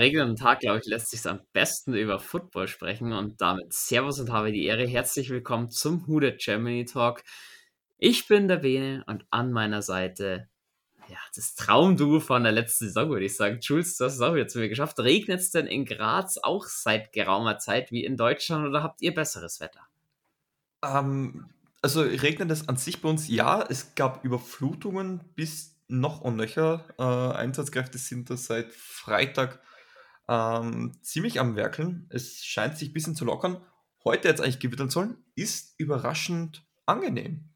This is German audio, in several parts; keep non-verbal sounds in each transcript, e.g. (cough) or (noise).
regnenden Tag, glaube ich, lässt sich am besten über Football sprechen und damit Servus und habe die Ehre. Herzlich willkommen zum Hude Germany Talk. Ich bin der Bene und an meiner Seite, ja, das Traumduo von der letzten Saison, würde ich sagen. Jules, du hast es auch wieder zu mir geschafft. Regnet es denn in Graz auch seit geraumer Zeit wie in Deutschland oder habt ihr besseres Wetter? Ähm, also regnet es an sich bei uns ja. Es gab Überflutungen bis noch und nöcher. Äh, Einsatzkräfte sind da seit Freitag ähm, ziemlich am Werkeln. Es scheint sich ein bisschen zu lockern. Heute jetzt eigentlich gewittern sollen, ist überraschend angenehm.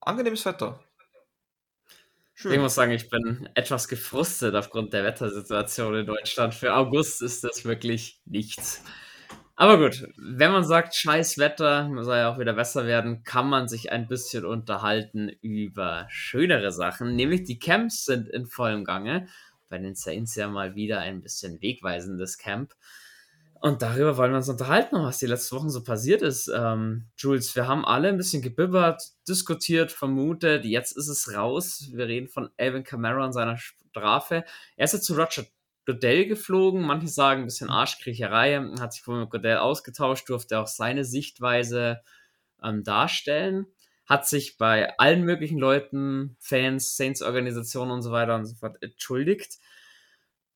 Angenehmes Wetter. Schön. Ich muss sagen, ich bin etwas gefrustet aufgrund der Wettersituation in Deutschland. Für August ist das wirklich nichts. Aber gut, wenn man sagt, scheiß Wetter, soll ja auch wieder besser werden, kann man sich ein bisschen unterhalten über schönere Sachen. Nämlich die Camps sind in vollem Gange. Bei den Saints ja mal wieder ein bisschen wegweisendes Camp. Und darüber wollen wir uns unterhalten, was die letzten Wochen so passiert ist. Ähm, Jules, wir haben alle ein bisschen gebibbert, diskutiert, vermutet. Jetzt ist es raus. Wir reden von Alvin Kamara und seiner Strafe. Er ist jetzt zu Roger Goodell geflogen. Manche sagen ein bisschen Arschkriecherei. Hat sich wohl mit Goodell ausgetauscht, durfte auch seine Sichtweise ähm, darstellen. Hat sich bei allen möglichen Leuten, Fans, Saints-Organisationen und so weiter und so fort entschuldigt.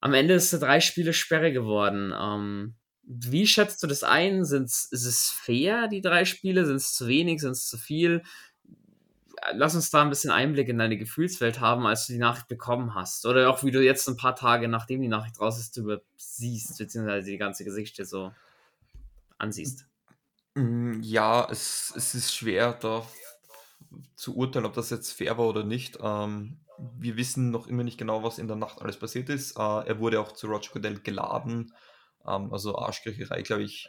Am Ende ist es drei Spiele Sperre geworden. Ähm, wie schätzt du das ein? Sind's, ist es fair, die drei Spiele? Sind es zu wenig? Sind es zu viel? lass uns da ein bisschen Einblick in deine Gefühlswelt haben, als du die Nachricht bekommen hast. Oder auch wie du jetzt ein paar Tage, nachdem die Nachricht raus ist, du siehst, beziehungsweise die ganze Geschichte so ansiehst. Mm, ja, es, es ist schwer, da zu urteilen, ob das jetzt fair war oder nicht. Ähm, wir wissen noch immer nicht genau, was in der Nacht alles passiert ist. Äh, er wurde auch zu Roger Goodell geladen. Ähm, also Arschkriecherei, glaube ich,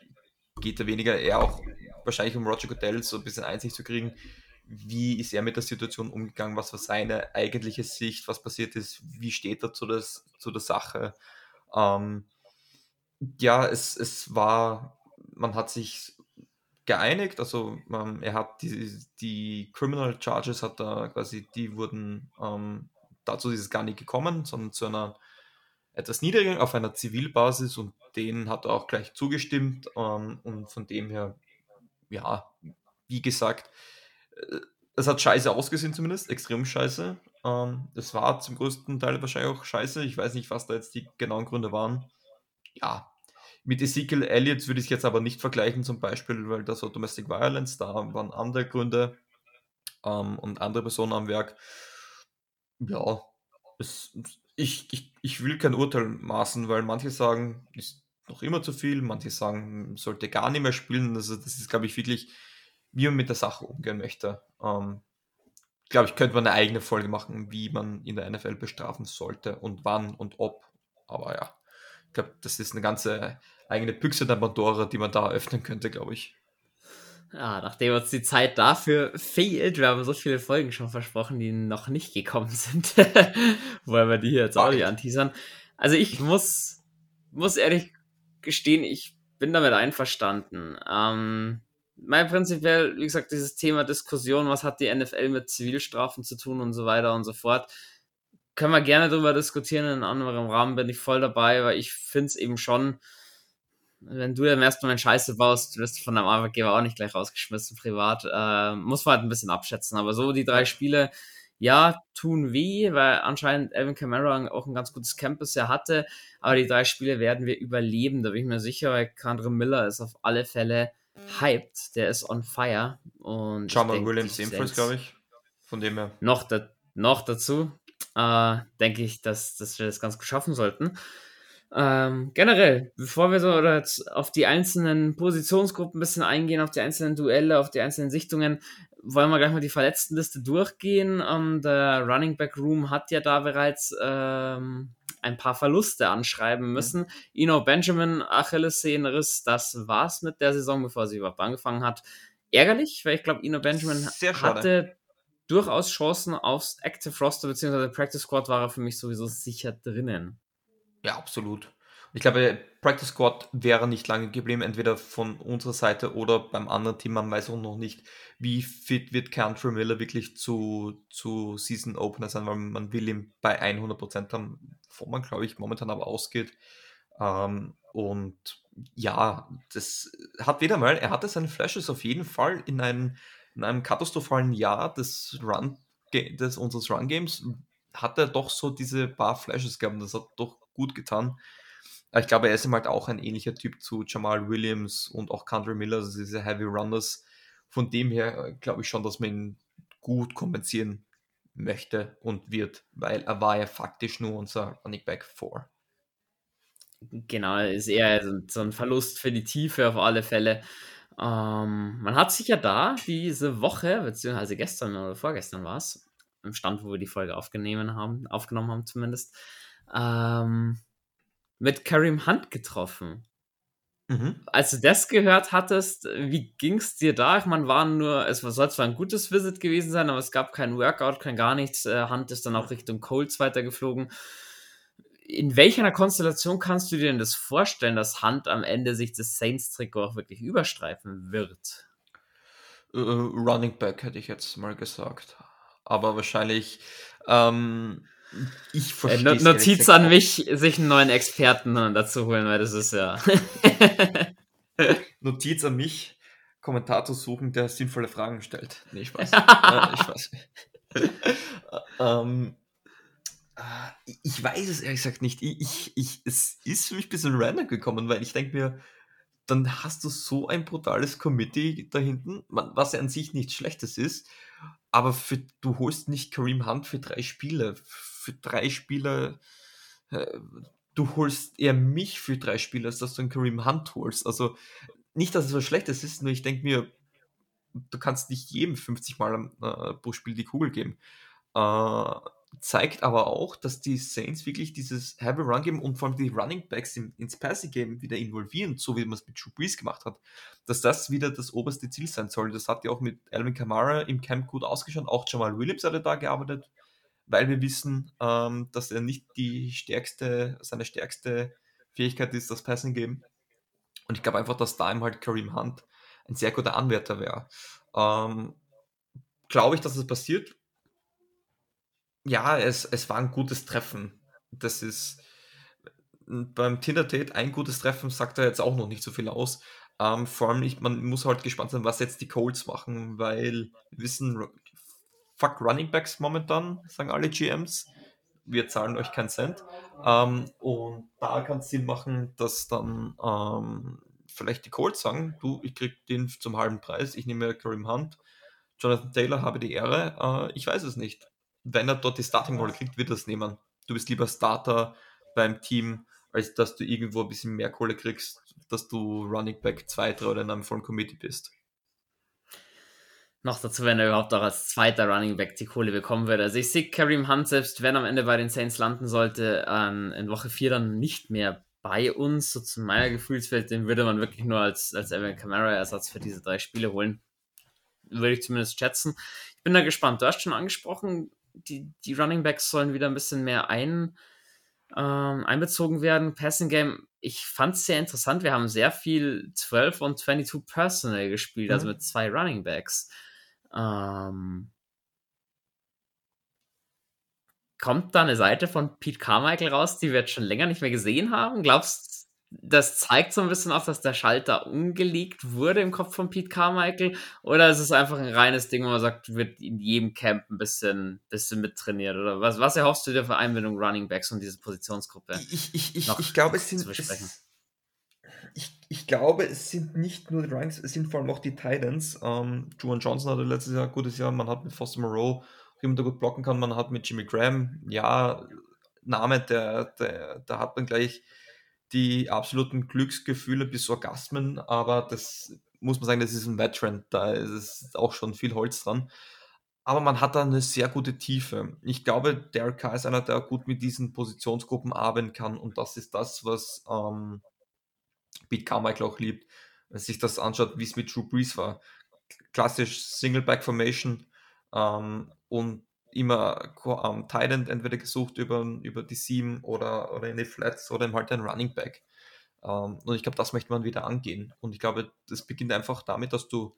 geht da weniger eher auch wahrscheinlich um Roger Goodell so ein bisschen Einsicht zu kriegen, wie ist er mit der Situation umgegangen, was war seine eigentliche Sicht, was passiert ist, wie steht er zu, das, zu der Sache. Ähm, ja, es, es war, man hat sich geeinigt, also ähm, er hat die, die Criminal Charges hat er quasi, die wurden, ähm, dazu ist es gar nicht gekommen, sondern zu einer etwas niedrigen, auf einer Zivilbasis und denen hat er auch gleich zugestimmt ähm, und von dem her, ja, wie gesagt, es hat scheiße ausgesehen zumindest, extrem scheiße. Ähm, das war zum größten Teil wahrscheinlich auch scheiße. Ich weiß nicht, was da jetzt die genauen Gründe waren. Ja, mit Ezekiel Elliott würde ich jetzt aber nicht vergleichen zum Beispiel, weil das war Domestic Violence, da waren andere Gründe ähm, und andere Personen am Werk. Ja, es, ich, ich, ich will kein Urteil maßen, weil manche sagen, ist noch immer zu viel, manche sagen, sollte gar nicht mehr spielen. Also das ist, glaube ich, wirklich wie man mit der Sache umgehen möchte. Ähm, glaube ich, könnte man eine eigene Folge machen, wie man in der NFL bestrafen sollte und wann und ob. Aber ja, ich glaube, das ist eine ganze eigene Büchse der Pandora, die man da öffnen könnte, glaube ich. Ja, nachdem uns die Zeit dafür fehlt, wir haben so viele Folgen schon versprochen, die noch nicht gekommen sind, (laughs) wollen wir die hier jetzt auch nicht anteasern. Also ich muss, muss ehrlich gestehen, ich bin damit einverstanden. Ähm, mein prinzipiell, wie gesagt, dieses Thema Diskussion, was hat die NFL mit Zivilstrafen zu tun und so weiter und so fort, können wir gerne darüber diskutieren. In einem anderen Rahmen bin ich voll dabei, weil ich finde es eben schon, wenn du dann erstmal eine Scheiße baust, du wirst von deinem Arbeitgeber auch nicht gleich rausgeschmissen, privat, äh, muss man halt ein bisschen abschätzen. Aber so die drei Spiele, ja, tun weh, weil anscheinend Evan Kamara auch ein ganz gutes Camp bisher hatte. Aber die drei Spiele werden wir überleben, da bin ich mir sicher, weil Kandre Miller ist auf alle Fälle hyped, der ist on fire. Und Jamal Williams ebenfalls, glaube ich. Von dem her. Noch, da, noch dazu äh, denke ich, dass, dass wir das ganz gut schaffen sollten. Ähm, generell, bevor wir so oder auf die einzelnen Positionsgruppen ein bisschen eingehen, auf die einzelnen Duelle, auf die einzelnen Sichtungen, wollen wir gleich mal die Verletztenliste durchgehen. Ähm, der Running Back Room hat ja da bereits ähm, ein paar Verluste anschreiben müssen. Mhm. Ino Benjamin, Achillessehnenriss, das war's mit der Saison, bevor sie überhaupt angefangen hat. Ärgerlich, weil ich glaube, Ino Benjamin hatte durchaus Chancen aufs Active Roster bzw. Practice Squad war er für mich sowieso sicher drinnen. Ja, absolut. Ich glaube, Practice Squad wäre nicht lange geblieben, entweder von unserer Seite oder beim anderen Team. Man weiß auch noch nicht, wie fit wird Country Miller wirklich zu, zu Season Opener sein, weil man will ihn bei 100% haben, wo man, glaube ich, momentan aber ausgeht. Ähm, und ja, das hat wieder mal, er hatte seine Flashes auf jeden Fall in einem, in einem katastrophalen Jahr des Run, des unseres Run Games hat er doch so diese paar Flashes gehabt. Das hat doch gut getan. Ich glaube, er ist ihm halt auch ein ähnlicher Typ zu Jamal Williams und auch Country Miller, also diese Heavy Runners. Von dem her äh, glaube ich schon, dass man ihn gut kompensieren möchte und wird, weil er war ja faktisch nur unser Running Back 4. Genau, ist eher so ein Verlust für die Tiefe auf alle Fälle. Ähm, man hat sich ja da diese Woche, beziehungsweise gestern oder vorgestern war es, im Stand, wo wir die Folge aufgenommen haben, aufgenommen haben zumindest, ähm, mit Karim Hunt getroffen. Mhm. Als du das gehört hattest, wie ging es dir da? Ich meine, waren nur, es soll zwar ein gutes Visit gewesen sein, aber es gab kein Workout, kein gar nichts. Äh, Hunt ist dann auch Richtung Colts weitergeflogen. In welcher Konstellation kannst du dir denn das vorstellen, dass Hunt am Ende sich das Saints-Trikot auch wirklich überstreifen wird? Uh, Running Back hätte ich jetzt mal gesagt. Aber wahrscheinlich ähm, ich verstehe. Äh, Notiz an mich, sich einen neuen Experten dazu holen, weil das ist ja. (laughs) Notiz an mich, Kommentator suchen, der sinnvolle Fragen stellt. Nee, Spaß. (laughs) äh, ich (laughs) weiß. ähm, äh, ich weiß es ehrlich gesagt nicht. Ich, ich, es ist für mich ein bisschen random gekommen, weil ich denke mir, dann hast du so ein brutales Committee da hinten, was ja an sich nichts Schlechtes ist, aber für, du holst nicht Kareem Hunt für drei Spiele für drei Spieler, äh, du holst eher mich für drei Spieler, als dass du einen Kareem Hunt holst. Also nicht, dass es was Schlechtes ist, nur ich denke mir, du kannst nicht jedem 50 Mal äh, pro Spiel die Kugel geben. Äh, zeigt aber auch, dass die Saints wirklich dieses Heavy Run Game und vor allem die Running Backs im, ins Passing Game wieder involvieren, so wie man es mit Drew Brees gemacht hat, dass das wieder das oberste Ziel sein soll. Das hat ja auch mit Alvin Kamara im Camp gut ausgeschaut. Auch Jamal Williams hat da gearbeitet weil wir wissen, ähm, dass er nicht die stärkste, seine stärkste Fähigkeit ist, das Passing Game. Und ich glaube einfach, dass da ihm halt Kareem Hunt ein sehr guter Anwärter wäre. Ähm, glaube ich, dass es passiert? Ja, es, es war ein gutes Treffen. Das ist beim Tinder-Date ein gutes Treffen, sagt er jetzt auch noch nicht so viel aus. Ähm, vor allem, nicht, man muss halt gespannt sein, was jetzt die Colts machen, weil wir wissen, fuck Running Backs momentan, sagen alle GMs. Wir zahlen euch keinen Cent. Ähm, und da kann es Sinn machen, dass dann ähm, vielleicht die Colts sagen, du, ich krieg den zum halben Preis, ich nehme Kareem Hunt, Jonathan Taylor habe die Ehre, äh, ich weiß es nicht. Wenn er dort die Starting-Rolle kriegt, wird er es nehmen. Du bist lieber Starter beim Team, als dass du irgendwo ein bisschen mehr Kohle kriegst, dass du Running Back 2, 3 oder in einem vollen Committee bist. Noch dazu, wenn er überhaupt auch als zweiter Running Back die Kohle bekommen würde. Also ich sehe Kareem Hunt selbst, wenn er am Ende bei den Saints landen sollte, ähm, in Woche 4 dann nicht mehr bei uns, so zu meiner Gefühlswelt, den würde man wirklich nur als, als Evan Kamara Ersatz für diese drei Spiele holen. Würde ich zumindest schätzen. Ich bin da gespannt. Du hast schon angesprochen, die, die Running Backs sollen wieder ein bisschen mehr ein, ähm, einbezogen werden. Passing Game, ich fand es sehr interessant. Wir haben sehr viel 12 und 22 Personal gespielt, also mhm. also mit zwei Running Backs. Ähm, kommt da eine Seite von Pete Carmichael raus, die wir jetzt schon länger nicht mehr gesehen haben? Glaubst du, das zeigt so ein bisschen auf, dass der Schalter umgelegt wurde im Kopf von Pete Carmichael? Oder ist es einfach ein reines Ding, wo man sagt, wird in jedem Camp ein bisschen, bisschen mittrainiert? Oder was, was erhoffst du dir für Einbindung Running Backs und diese Positionsgruppe? Ich, ich, ich, ich glaube, es sind. Es, ich, ich glaube, es sind nicht nur die Ranks, es sind vor allem auch die Titans. Ähm, Juan Johnson hatte letztes Jahr ein gutes Jahr, man hat mit Foster Moreau jemand, der gut blocken kann, man hat mit Jimmy Graham, ja, Name, der, der, da hat man gleich die absoluten Glücksgefühle bis Orgasmen, aber das muss man sagen, das ist ein Veteran, da ist auch schon viel Holz dran. Aber man hat da eine sehr gute Tiefe. Ich glaube, Derek Carr ist einer, der gut mit diesen Positionsgruppen arbeiten kann und das ist das, was ähm, Pete Carmichael auch liebt, wenn sich das anschaut, wie es mit Drew Brees war. Klassisch Single Back Formation ähm, und immer ähm, Titan entweder gesucht über, über die Seam oder, oder in die Flats oder halt ein Running Back. Ähm, und ich glaube, das möchte man wieder angehen. Und ich glaube, das beginnt einfach damit, dass du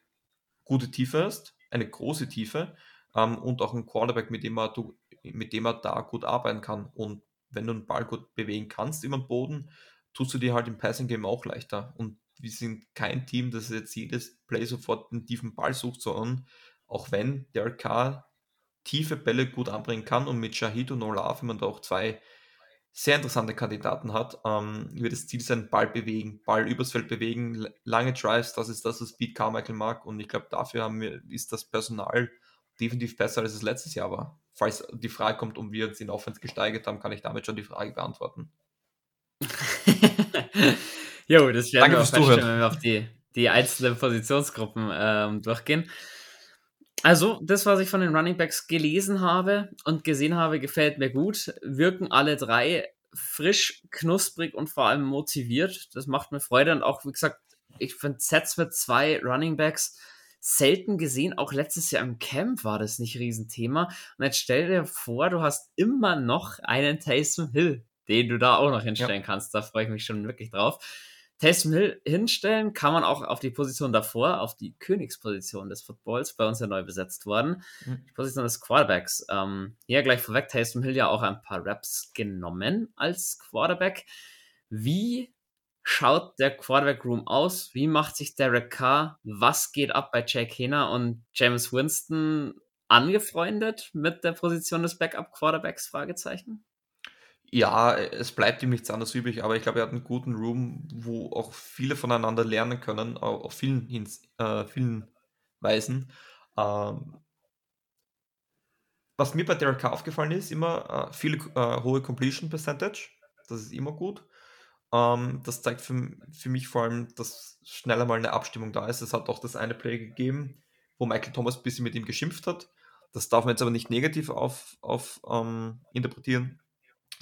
gute Tiefe hast, eine große Tiefe ähm, und auch einen Quarterback, mit dem, er, du, mit dem er da gut arbeiten kann. Und wenn du einen Ball gut bewegen kannst über den Boden, tust du dir halt im Passing Game auch leichter. Und wir sind kein Team, das jetzt jedes Play sofort einen tiefen Ball sucht, sondern auch wenn der K tiefe Bälle gut anbringen kann und mit Shahid und Olaf, wenn man da auch zwei sehr interessante Kandidaten hat, ähm, wird das Ziel sein, Ball bewegen, Ball übers Feld bewegen, lange Drives, das ist das, was Pete Carmichael mag und ich glaube, dafür haben wir, ist das Personal definitiv besser, als es letztes Jahr war. Falls die Frage kommt, um wir uns in Offense gesteigert haben, kann ich damit schon die Frage beantworten. (laughs) jo, das werden Danke wir auch feststellen, wenn wir auf die, die einzelnen Positionsgruppen ähm, durchgehen. Also, das, was ich von den Running Backs gelesen habe und gesehen habe, gefällt mir gut. Wirken alle drei frisch, knusprig und vor allem motiviert. Das macht mir Freude. Und auch, wie gesagt, ich finde Sets mit zwei Running Backs selten gesehen. Auch letztes Jahr im Camp war das nicht Riesenthema. Und jetzt stell dir vor, du hast immer noch einen Taysom Hill, den du da auch noch hinstellen ja. kannst. Da freue ich mich schon wirklich drauf. Taysom Hill hinstellen kann man auch auf die Position davor, auf die Königsposition des Footballs, bei uns ja neu besetzt worden. Mhm. Die Position des Quarterbacks. Ähm, hier gleich vorweg, Taysom Hill ja auch ein paar Raps genommen als Quarterback. Wie schaut der Quarterback Room aus? Wie macht sich Derek Carr? Was geht ab bei Jake Hena und James Winston angefreundet mit der Position des Backup Quarterbacks? Fragezeichen. Ja, es bleibt ihm nichts anderes übrig, aber ich glaube, er hat einen guten Room, wo auch viele voneinander lernen können, auf vielen, äh, vielen Weisen. Ähm, was mir bei Derek Carr aufgefallen ist, immer äh, viele äh, hohe Completion Percentage. Das ist immer gut. Ähm, das zeigt für, für mich vor allem, dass schneller mal eine Abstimmung da ist. Es hat auch das eine Play gegeben, wo Michael Thomas ein bisschen mit ihm geschimpft hat. Das darf man jetzt aber nicht negativ auf, auf ähm, interpretieren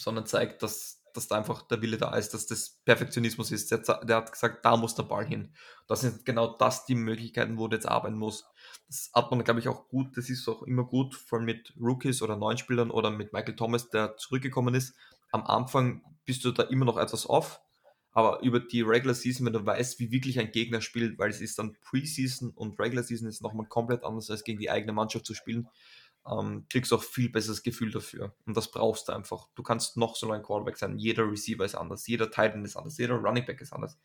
sondern zeigt, dass, dass da einfach der Wille da ist, dass das Perfektionismus ist. Der, der hat gesagt, da muss der Ball hin. Das sind genau das die Möglichkeiten, wo du jetzt arbeiten musst. Das hat man, glaube ich, auch gut, das ist auch immer gut, vor allem mit Rookies oder neuen Spielern oder mit Michael Thomas, der zurückgekommen ist. Am Anfang bist du da immer noch etwas off, aber über die Regular Season, wenn du weißt, wie wirklich ein Gegner spielt, weil es ist dann Preseason und Regular Season ist nochmal komplett anders als gegen die eigene Mannschaft zu spielen, ähm, kriegst du auch viel besseres Gefühl dafür. Und das brauchst du einfach. Du kannst noch so ein Quarterback sein. Jeder Receiver ist anders, jeder Titan ist anders, jeder Running Back ist anders.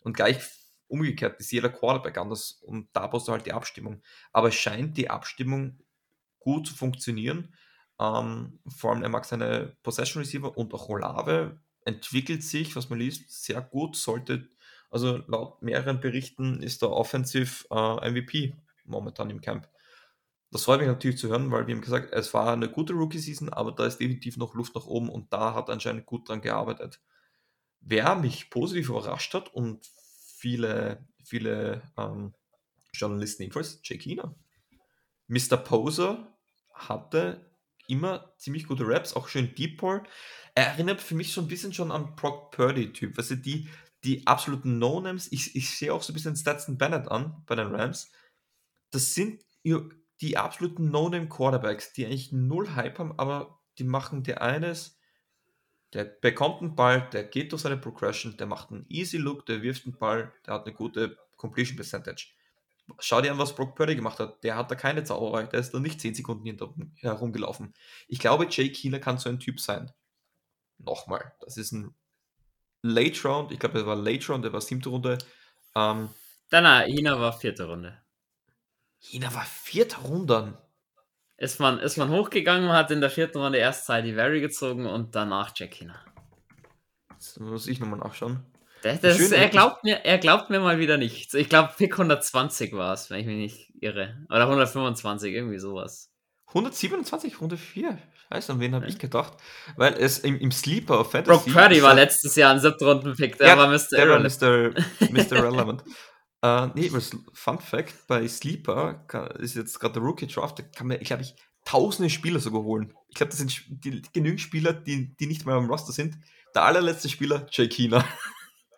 Und gleich umgekehrt ist jeder Quarterback anders und da brauchst du halt die Abstimmung. Aber es scheint die Abstimmung gut zu funktionieren. Ähm, vor allem er mag seine Possession Receiver und auch Olave entwickelt sich, was man liest, sehr gut. Sollte, also laut mehreren Berichten ist der Offensive äh, MVP momentan im Camp. Das freut mich natürlich zu hören, weil wir haben gesagt, es war eine gute Rookie-Season, aber da ist definitiv noch Luft nach oben und da hat anscheinend gut dran gearbeitet. Wer mich positiv überrascht hat und viele, viele ähm, Journalisten ebenfalls, Jake Hina. Mr. Poser hatte immer ziemlich gute Raps, auch schön Deep Ball. Er erinnert für mich so ein bisschen schon an Brock Purdy-Typ. Du, die, die absoluten No-Names, ich, ich sehe auch so ein bisschen Stetson Bennett an bei den Rams. Das sind die absoluten No-Name-Quarterbacks, die eigentlich null Hype haben, aber die machen dir eines, der bekommt einen Ball, der geht durch seine Progression, der macht einen Easy Look, der wirft einen Ball, der hat eine gute Completion Percentage. Schau dir an, was Brock Purdy gemacht hat. Der hat da keine Zauberei, der ist da nicht 10 Sekunden herumgelaufen. Ich glaube, Jake Healer kann so ein Typ sein. Nochmal, das ist ein Late Round, ich glaube, er war Late Round, der war siebte Runde. Ähm, Nein, Hina war vierte Runde. China war vierter Runde. Ist man, ist man hochgegangen, hat in der vierten Runde erst Sadie Vary gezogen und danach Jack Hina. Das muss ich nochmal nachschauen. Das, das ist, er, glaubt mir, er glaubt mir mal wieder nichts. Ich glaube, Pick 120 war es, wenn ich mich nicht irre. Oder 125, irgendwie sowas. 127, Runde 4. Scheiße, an wen habe ja. ich gedacht? Weil es im, im Sleeper auf Fantasy. Brock Purdy war letztes Jahr ein siebter Runden-Pick. Der ja, war Mr. Der Irrelevant. War Mr. Mr. (laughs) Relevant. Äh, nee, was Fun Fact, bei Sleeper kann, ist jetzt gerade der Rookie Draft, da kann man, glaube ich, tausende Spieler sogar holen. Ich glaube, das sind die, genügend Spieler, die, die nicht mal am Roster sind. Der allerletzte Spieler, Jay Keener.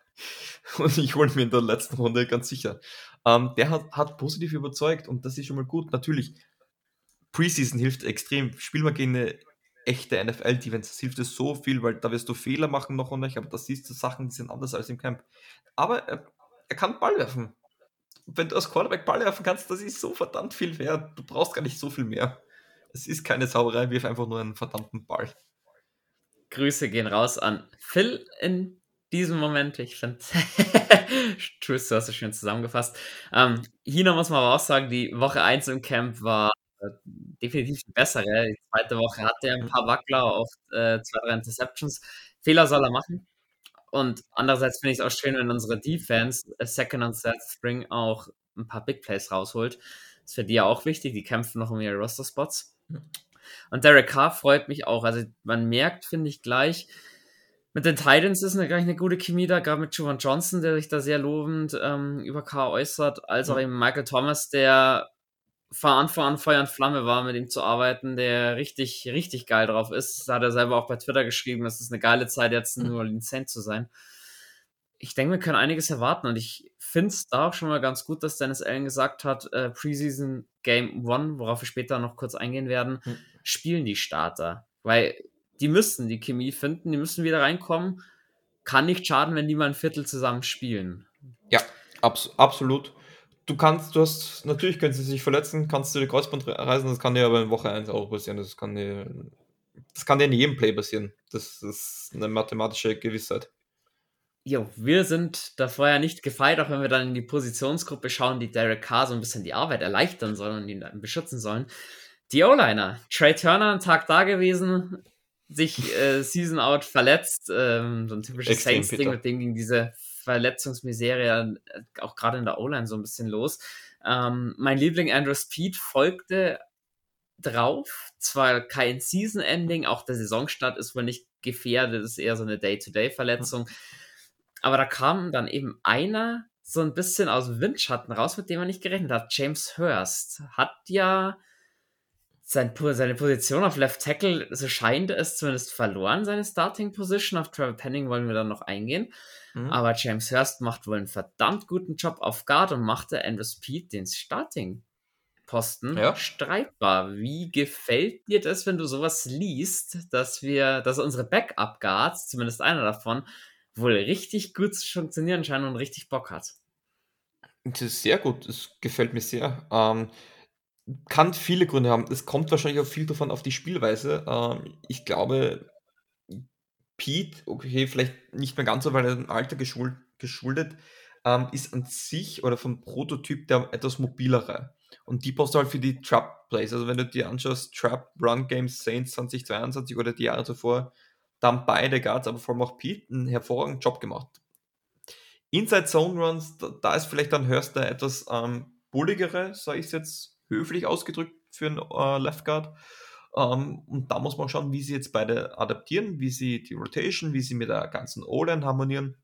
(laughs) und ich hole mir in der letzten Runde ganz sicher. Ähm, der hat, hat positiv überzeugt und das ist schon mal gut. Natürlich, Preseason hilft extrem. Spiel mal gegen eine echte NFL-Defense. Das hilft dir so viel, weil da wirst du Fehler machen noch und nicht, aber das siehst du Sachen, die sind anders als im Camp. Aber er er kann Ball werfen. Wenn du als Quarterback Ball werfen kannst, das ist so verdammt viel wert. Du brauchst gar nicht so viel mehr. Es ist keine Sauerei, wirf einfach nur einen verdammten Ball. Grüße gehen raus an Phil in diesem Moment, ich finde, (laughs) Tschüss, du hast es schön zusammengefasst. Ähm, Hina muss man aber auch sagen, die Woche 1 im Camp war äh, definitiv die bessere. Die zweite Woche hatte er ein paar Wackler auf äh, zwei, drei Interceptions. Fehler soll er machen. Und andererseits finde ich es auch schön, wenn unsere Defense äh, Second und Third String auch ein paar Big Plays rausholt. Das ist für die ja auch wichtig. Die kämpfen noch um ihre Roster-Spots. Und Derek Carr freut mich auch. Also man merkt, finde ich, gleich, mit den Titans ist eine, gleich eine gute Chemie da, gerade mit Juwan Johnson, der sich da sehr lobend ähm, über Carr äußert, als auch eben Michael Thomas, der von Anfang an Feuer und Flamme war, mit ihm zu arbeiten, der richtig, richtig geil drauf ist. Da hat er selber auch bei Twitter geschrieben, es ist eine geile Zeit, jetzt nur Lizenz zu sein. Ich denke, wir können einiges erwarten und ich finde es da auch schon mal ganz gut, dass Dennis Allen gesagt hat, äh, Preseason Game One, worauf wir später noch kurz eingehen werden, mhm. spielen die Starter. Weil die müssen die Chemie finden, die müssen wieder reinkommen. Kann nicht schaden, wenn die mal ein Viertel zusammen spielen. Ja, abs absolut du kannst, du hast, natürlich können sie sich verletzen, kannst du die Kreuzband reißen, das kann dir aber in Woche 1 auch passieren. Das kann dir, das kann dir in jedem Play passieren. Das ist eine mathematische Gewissheit. Jo, wir sind davor ja nicht gefeit, auch wenn wir dann in die Positionsgruppe schauen, die Derek Carr so ein bisschen die Arbeit erleichtern sollen und ihn dann beschützen sollen. Die O-Liner. Trey Turner einen Tag da gewesen, sich äh, Season Out verletzt. Ähm, so ein typisches Saints-Ding, mit dem ging diese Verletzungsmiserie äh, auch gerade in der O-Line so ein bisschen los. Ähm, mein Liebling Andrew Speed folgte drauf. Zwar kein Season-Ending, auch der Saisonstart ist wohl nicht gefährdet, ist eher so eine Day-to-Day-Verletzung. Aber da kam dann eben einer so ein bisschen aus dem Windschatten raus, mit dem man nicht gerechnet hat. James Hurst hat ja sein, seine Position auf Left Tackle, so scheint es zumindest verloren, seine Starting Position. Auf Trevor Penning wollen wir dann noch eingehen. Mhm. Aber James Hurst macht wohl einen verdammt guten Job auf Guard und machte Andrew Speed den Starting Posten ja. streitbar. Wie gefällt dir das, wenn du sowas liest, dass wir, dass unsere Backup Guards, zumindest einer davon, wohl richtig gut zu funktionieren scheinen und richtig Bock hat? Das ist sehr gut, das gefällt mir sehr. Ähm, kann viele Gründe haben. Es kommt wahrscheinlich auch viel davon auf die Spielweise. Ähm, ich glaube, Pete, okay, vielleicht nicht mehr ganz so, weil er dem Alter geschuld, geschuldet, ähm, ist an sich oder vom Prototyp der etwas mobilere. Und die brauchst du halt für die Trap Plays. Also wenn du dir anschaust, Trap Run Games Saints 2022 oder die Jahre zuvor, da haben beide Guards, aber vor allem auch Pete, einen hervorragenden Job gemacht. Inside Zone Runs, da, da ist vielleicht dann Hörst der etwas ähm, bulligere, sage ich es jetzt höflich ausgedrückt für einen äh, Left Guard. Ähm, und da muss man schauen, wie sie jetzt beide adaptieren, wie sie die Rotation, wie sie mit der ganzen O-Line harmonieren.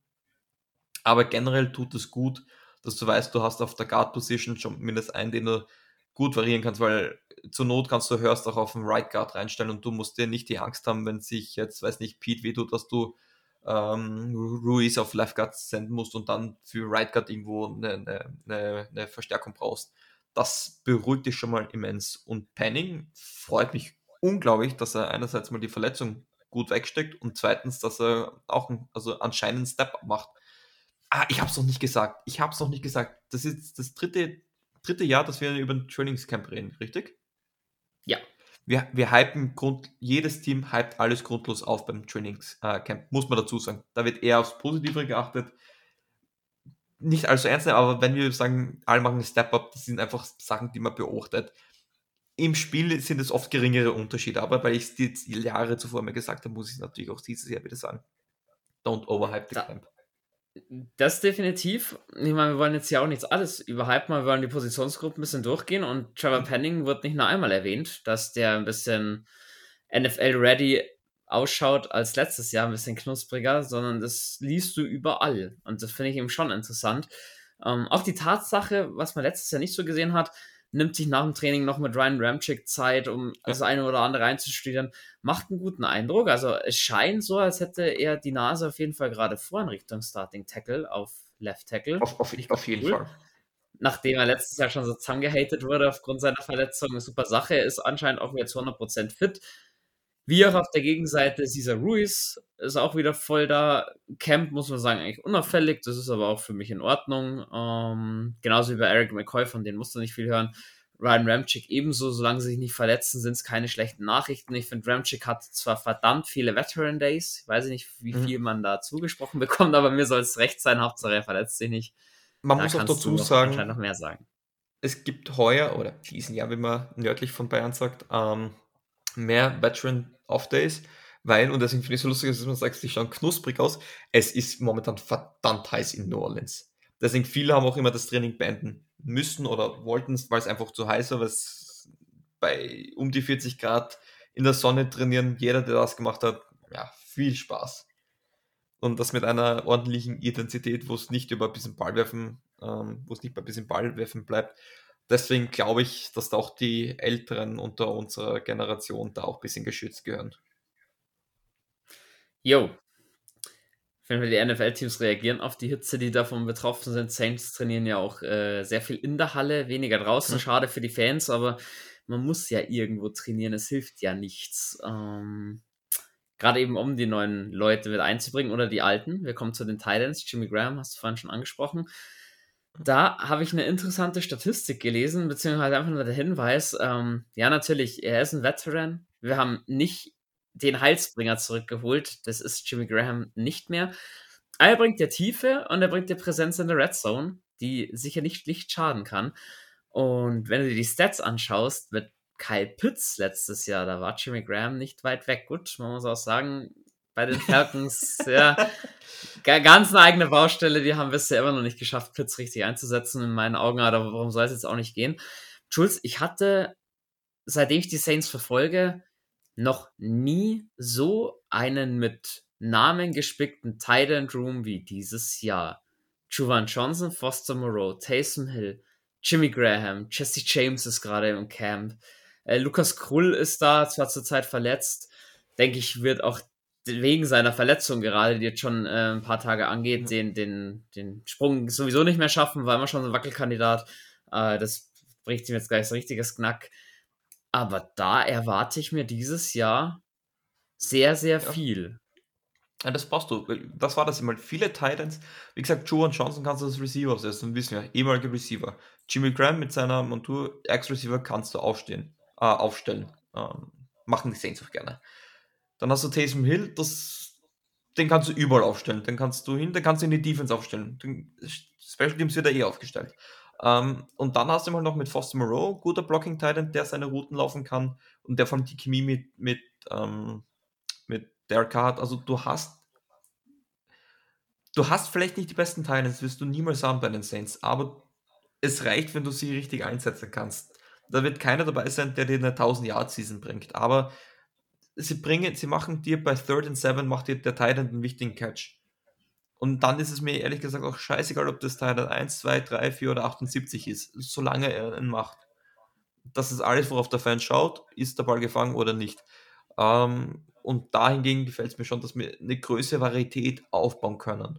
Aber generell tut es gut, dass du weißt, du hast auf der Guard-Position schon mindestens einen, den du gut variieren kannst, weil zur Not kannst du Hörst auch auf den Right Guard reinstellen und du musst dir nicht die Angst haben, wenn sich jetzt, weiß nicht, Pete wehtut, dass du ähm, Ruiz auf Left Guard senden musst und dann für Right Guard irgendwo eine, eine, eine Verstärkung brauchst. Das beruhigt dich schon mal immens. Und Penning freut mich unglaublich, dass er einerseits mal die Verletzung gut wegsteckt und zweitens, dass er auch einen, also anscheinend einen Step macht. Ah, ich habe es noch nicht gesagt. Ich habe es noch nicht gesagt. Das ist das dritte, dritte Jahr, dass wir über ein Trainingscamp reden, richtig? Ja. Wir, wir hypen Grund, jedes Team hypt alles grundlos auf beim Trainingscamp, muss man dazu sagen. Da wird eher aufs Positive geachtet nicht allzu ernst nehmen, aber wenn wir sagen, alle machen einen Step-Up, das sind einfach Sachen, die man beobachtet. Im Spiel sind es oft geringere Unterschiede, aber weil ich es die Jahre zuvor mir gesagt habe, muss ich es natürlich auch dieses Jahr wieder sagen. Don't overhype the camp. Das definitiv. Ich meine, wir wollen jetzt ja auch nichts alles überhypen, wir wollen die Positionsgruppen ein bisschen durchgehen und Trevor mhm. Penning wird nicht nur einmal erwähnt, dass der ein bisschen NFL-ready ausschaut als letztes Jahr, ein bisschen knuspriger, sondern das liest du überall. Und das finde ich eben schon interessant. Ähm, auch die Tatsache, was man letztes Jahr nicht so gesehen hat, nimmt sich nach dem Training noch mit Ryan Ramchick Zeit, um das eine oder andere reinzustudieren, macht einen guten Eindruck. Also es scheint so, als hätte er die Nase auf jeden Fall gerade vor in Richtung Starting Tackle auf Left Tackle. Auf, auf, auf jeden cool. Fall. Nachdem er letztes Jahr schon so zusammengehatet wurde aufgrund seiner Verletzung, eine super Sache. Er ist anscheinend auch wieder zu 100% fit. Wie auch auf der Gegenseite Cesar Ruiz ist auch wieder voll da. Camp muss man sagen, eigentlich unauffällig. Das ist aber auch für mich in Ordnung. Ähm, genauso wie bei Eric McCoy, von denen musst du nicht viel hören. Ryan Ramchick ebenso, solange sie sich nicht verletzen, sind es keine schlechten Nachrichten. Ich finde, Ramchick hat zwar verdammt viele Veteran Days, ich weiß nicht, wie mhm. viel man da zugesprochen bekommt, aber mir soll es recht sein, Hauptsache er verletzt sich nicht. Man da muss auch dazu sagen, noch mehr sagen, es gibt heuer oder diesen Jahr, wie man nördlich von Bayern sagt, ähm, mehr Veteran Off-Days, weil, und deswegen finde ich es so lustig, dass man sagt, die schauen knusprig aus, es ist momentan verdammt heiß in New Orleans. Deswegen viele haben auch immer das Training beenden müssen oder wollten es, weil es einfach zu heiß war, weil es bei um die 40 Grad in der Sonne trainieren, jeder, der das gemacht hat, ja, viel Spaß. Und das mit einer ordentlichen Intensität, wo es nicht über ein bisschen Ballwerfen, ähm, wo es nicht bei ein bisschen Ballwerfen bleibt. Deswegen glaube ich, dass da auch die Älteren unter unserer Generation da auch ein bisschen geschützt gehören. Jo. Wenn wir die NFL-Teams reagieren auf die Hitze, die davon betroffen sind, Saints trainieren ja auch äh, sehr viel in der Halle, weniger draußen. Mhm. Schade für die Fans, aber man muss ja irgendwo trainieren. Es hilft ja nichts. Ähm, Gerade eben, um die neuen Leute mit einzubringen oder die alten. Wir kommen zu den Titans. Jimmy Graham hast du vorhin schon angesprochen. Da habe ich eine interessante Statistik gelesen, beziehungsweise einfach nur der Hinweis. Ähm, ja, natürlich, er ist ein Veteran. Wir haben nicht den Heilsbringer zurückgeholt. Das ist Jimmy Graham nicht mehr. er bringt ja Tiefe und er bringt ja Präsenz in der Red Zone, die sicher nicht Licht schaden kann. Und wenn du dir die Stats anschaust, mit Kyle Pitts letztes Jahr, da war Jimmy Graham nicht weit weg. Gut, man muss auch sagen, bei den Falcons, ja, ganz eine eigene Baustelle, die haben bisher immer noch nicht geschafft, Pitts richtig einzusetzen, in meinen Augen, aber warum soll es jetzt auch nicht gehen? Jules, ich hatte, seitdem ich die Saints verfolge, noch nie so einen mit Namen gespickten Tight Room wie dieses Jahr. Juvan Johnson, Foster Moreau, Taysom Hill, Jimmy Graham, Jesse James ist gerade im Camp. Äh, Lukas Krull ist da, zwar zurzeit verletzt. Denke ich, wird auch wegen seiner Verletzung gerade, die jetzt schon äh, ein paar Tage angeht, den, den, den Sprung sowieso nicht mehr schaffen, war immer schon so ein Wackelkandidat. Äh, das bringt ihm jetzt gleich so ein richtiges Knack. Aber da erwarte ich mir dieses Jahr sehr, sehr ja. viel. Ja, das passt du. Das war das immer. Viele Titans, wie gesagt, Joe und Johnson kannst du als Receiver aufsetzen, wissen wir, ehemalige Receiver. Jimmy Graham mit seiner Montur, Ex-Receiver, kannst du aufstehen, äh, aufstellen. Ähm, machen die Saints auch gerne. Dann hast du Taysom Hill, das, den kannst du überall aufstellen. Den kannst du hin, den kannst du in die Defense aufstellen. Den Special Teams wird er eh aufgestellt. Ähm, und dann hast du mal noch mit Foster Moreau, guter Blocking Titan, der seine Routen laufen kann und der von die Chemie mit, mit, ähm, mit Derek hat. Also du hast du hast vielleicht nicht die besten das wirst du niemals haben bei den Saints, aber es reicht, wenn du sie richtig einsetzen kannst. Da wird keiner dabei sein, der dir eine 1000 Yard Season bringt, aber sie bringen, sie machen dir bei Third and Seven macht dir der Titan einen wichtigen Catch. Und dann ist es mir ehrlich gesagt auch scheißegal, ob das Teil 1, 2, 3, 4 oder 78 ist, solange er ihn macht. Das ist alles, worauf der Fan schaut, ist der Ball gefangen oder nicht. Ähm, und dahingegen gefällt es mir schon, dass wir eine größere Varietät aufbauen können.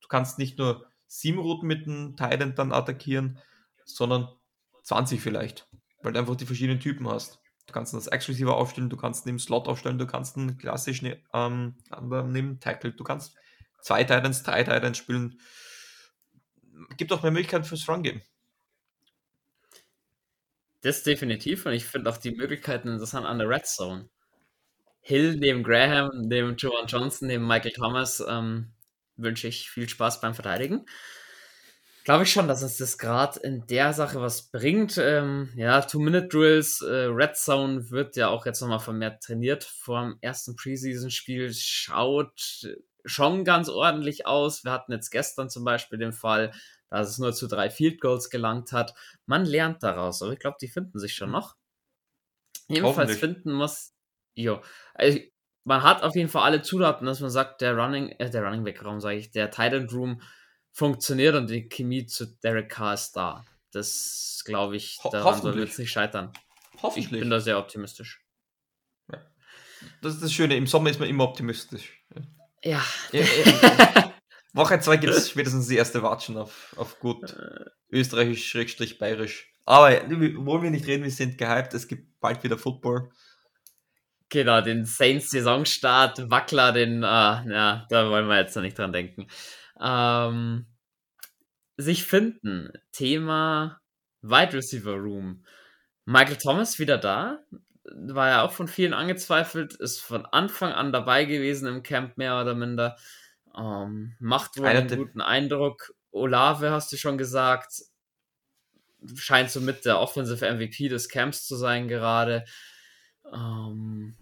Du kannst nicht nur sieben Routen mit dem Titan dann attackieren, sondern 20 vielleicht, weil du einfach die verschiedenen Typen hast. Du kannst ihn als X-Receiver aufstellen, du kannst ihn im Slot aufstellen, du kannst ihn klassisch ähm, neben Tackle, du kannst zwei Titans, drei Titans spielen. Gibt auch mehr Möglichkeiten fürs Run-Game. Das definitiv und ich finde auch die Möglichkeiten interessant an der Red Zone. Hill neben Graham, neben Joan Johnson, neben Michael Thomas ähm, wünsche ich viel Spaß beim Verteidigen. Glaube ich schon, dass uns das gerade in der Sache was bringt. Ähm, ja, Two-Minute-Drills, äh, Red Zone wird ja auch jetzt nochmal vermehrt trainiert vor dem ersten Preseason-Spiel. Schaut schon ganz ordentlich aus. Wir hatten jetzt gestern zum Beispiel den Fall, dass es nur zu drei Field Goals gelangt hat. Man lernt daraus, aber ich glaube, die finden sich schon noch. Jedenfalls finden muss, jo, also man hat auf jeden Fall alle Zutaten, dass man sagt, der Running, äh, der Running Back Raum, sage ich, der Titan Room funktioniert und die Chemie zu Derek Carr ist da. Das glaube ich, daran soll jetzt nicht scheitern. Hoffentlich. Ich bin da sehr optimistisch. Ja. Das ist das Schöne, im Sommer ist man immer optimistisch. Ja. ja, ja. (laughs) Woche 2 gibt es spätestens die erste Watschen auf, auf gut äh. österreichisch-bayerisch. Aber wollen wir nicht reden, wir sind gehypt, es gibt bald wieder Football. Genau, den Saints-Saisonstart, Wackler, den, äh, ja, da wollen wir jetzt noch nicht dran denken. Ähm, sich finden, Thema Wide Receiver Room. Michael Thomas wieder da. War ja auch von vielen angezweifelt, ist von Anfang an dabei gewesen im Camp, mehr oder minder. Ähm, macht wohl einen guten Eindruck. Olave hast du schon gesagt, scheint somit der Offensive MVP des Camps zu sein gerade. Ähm,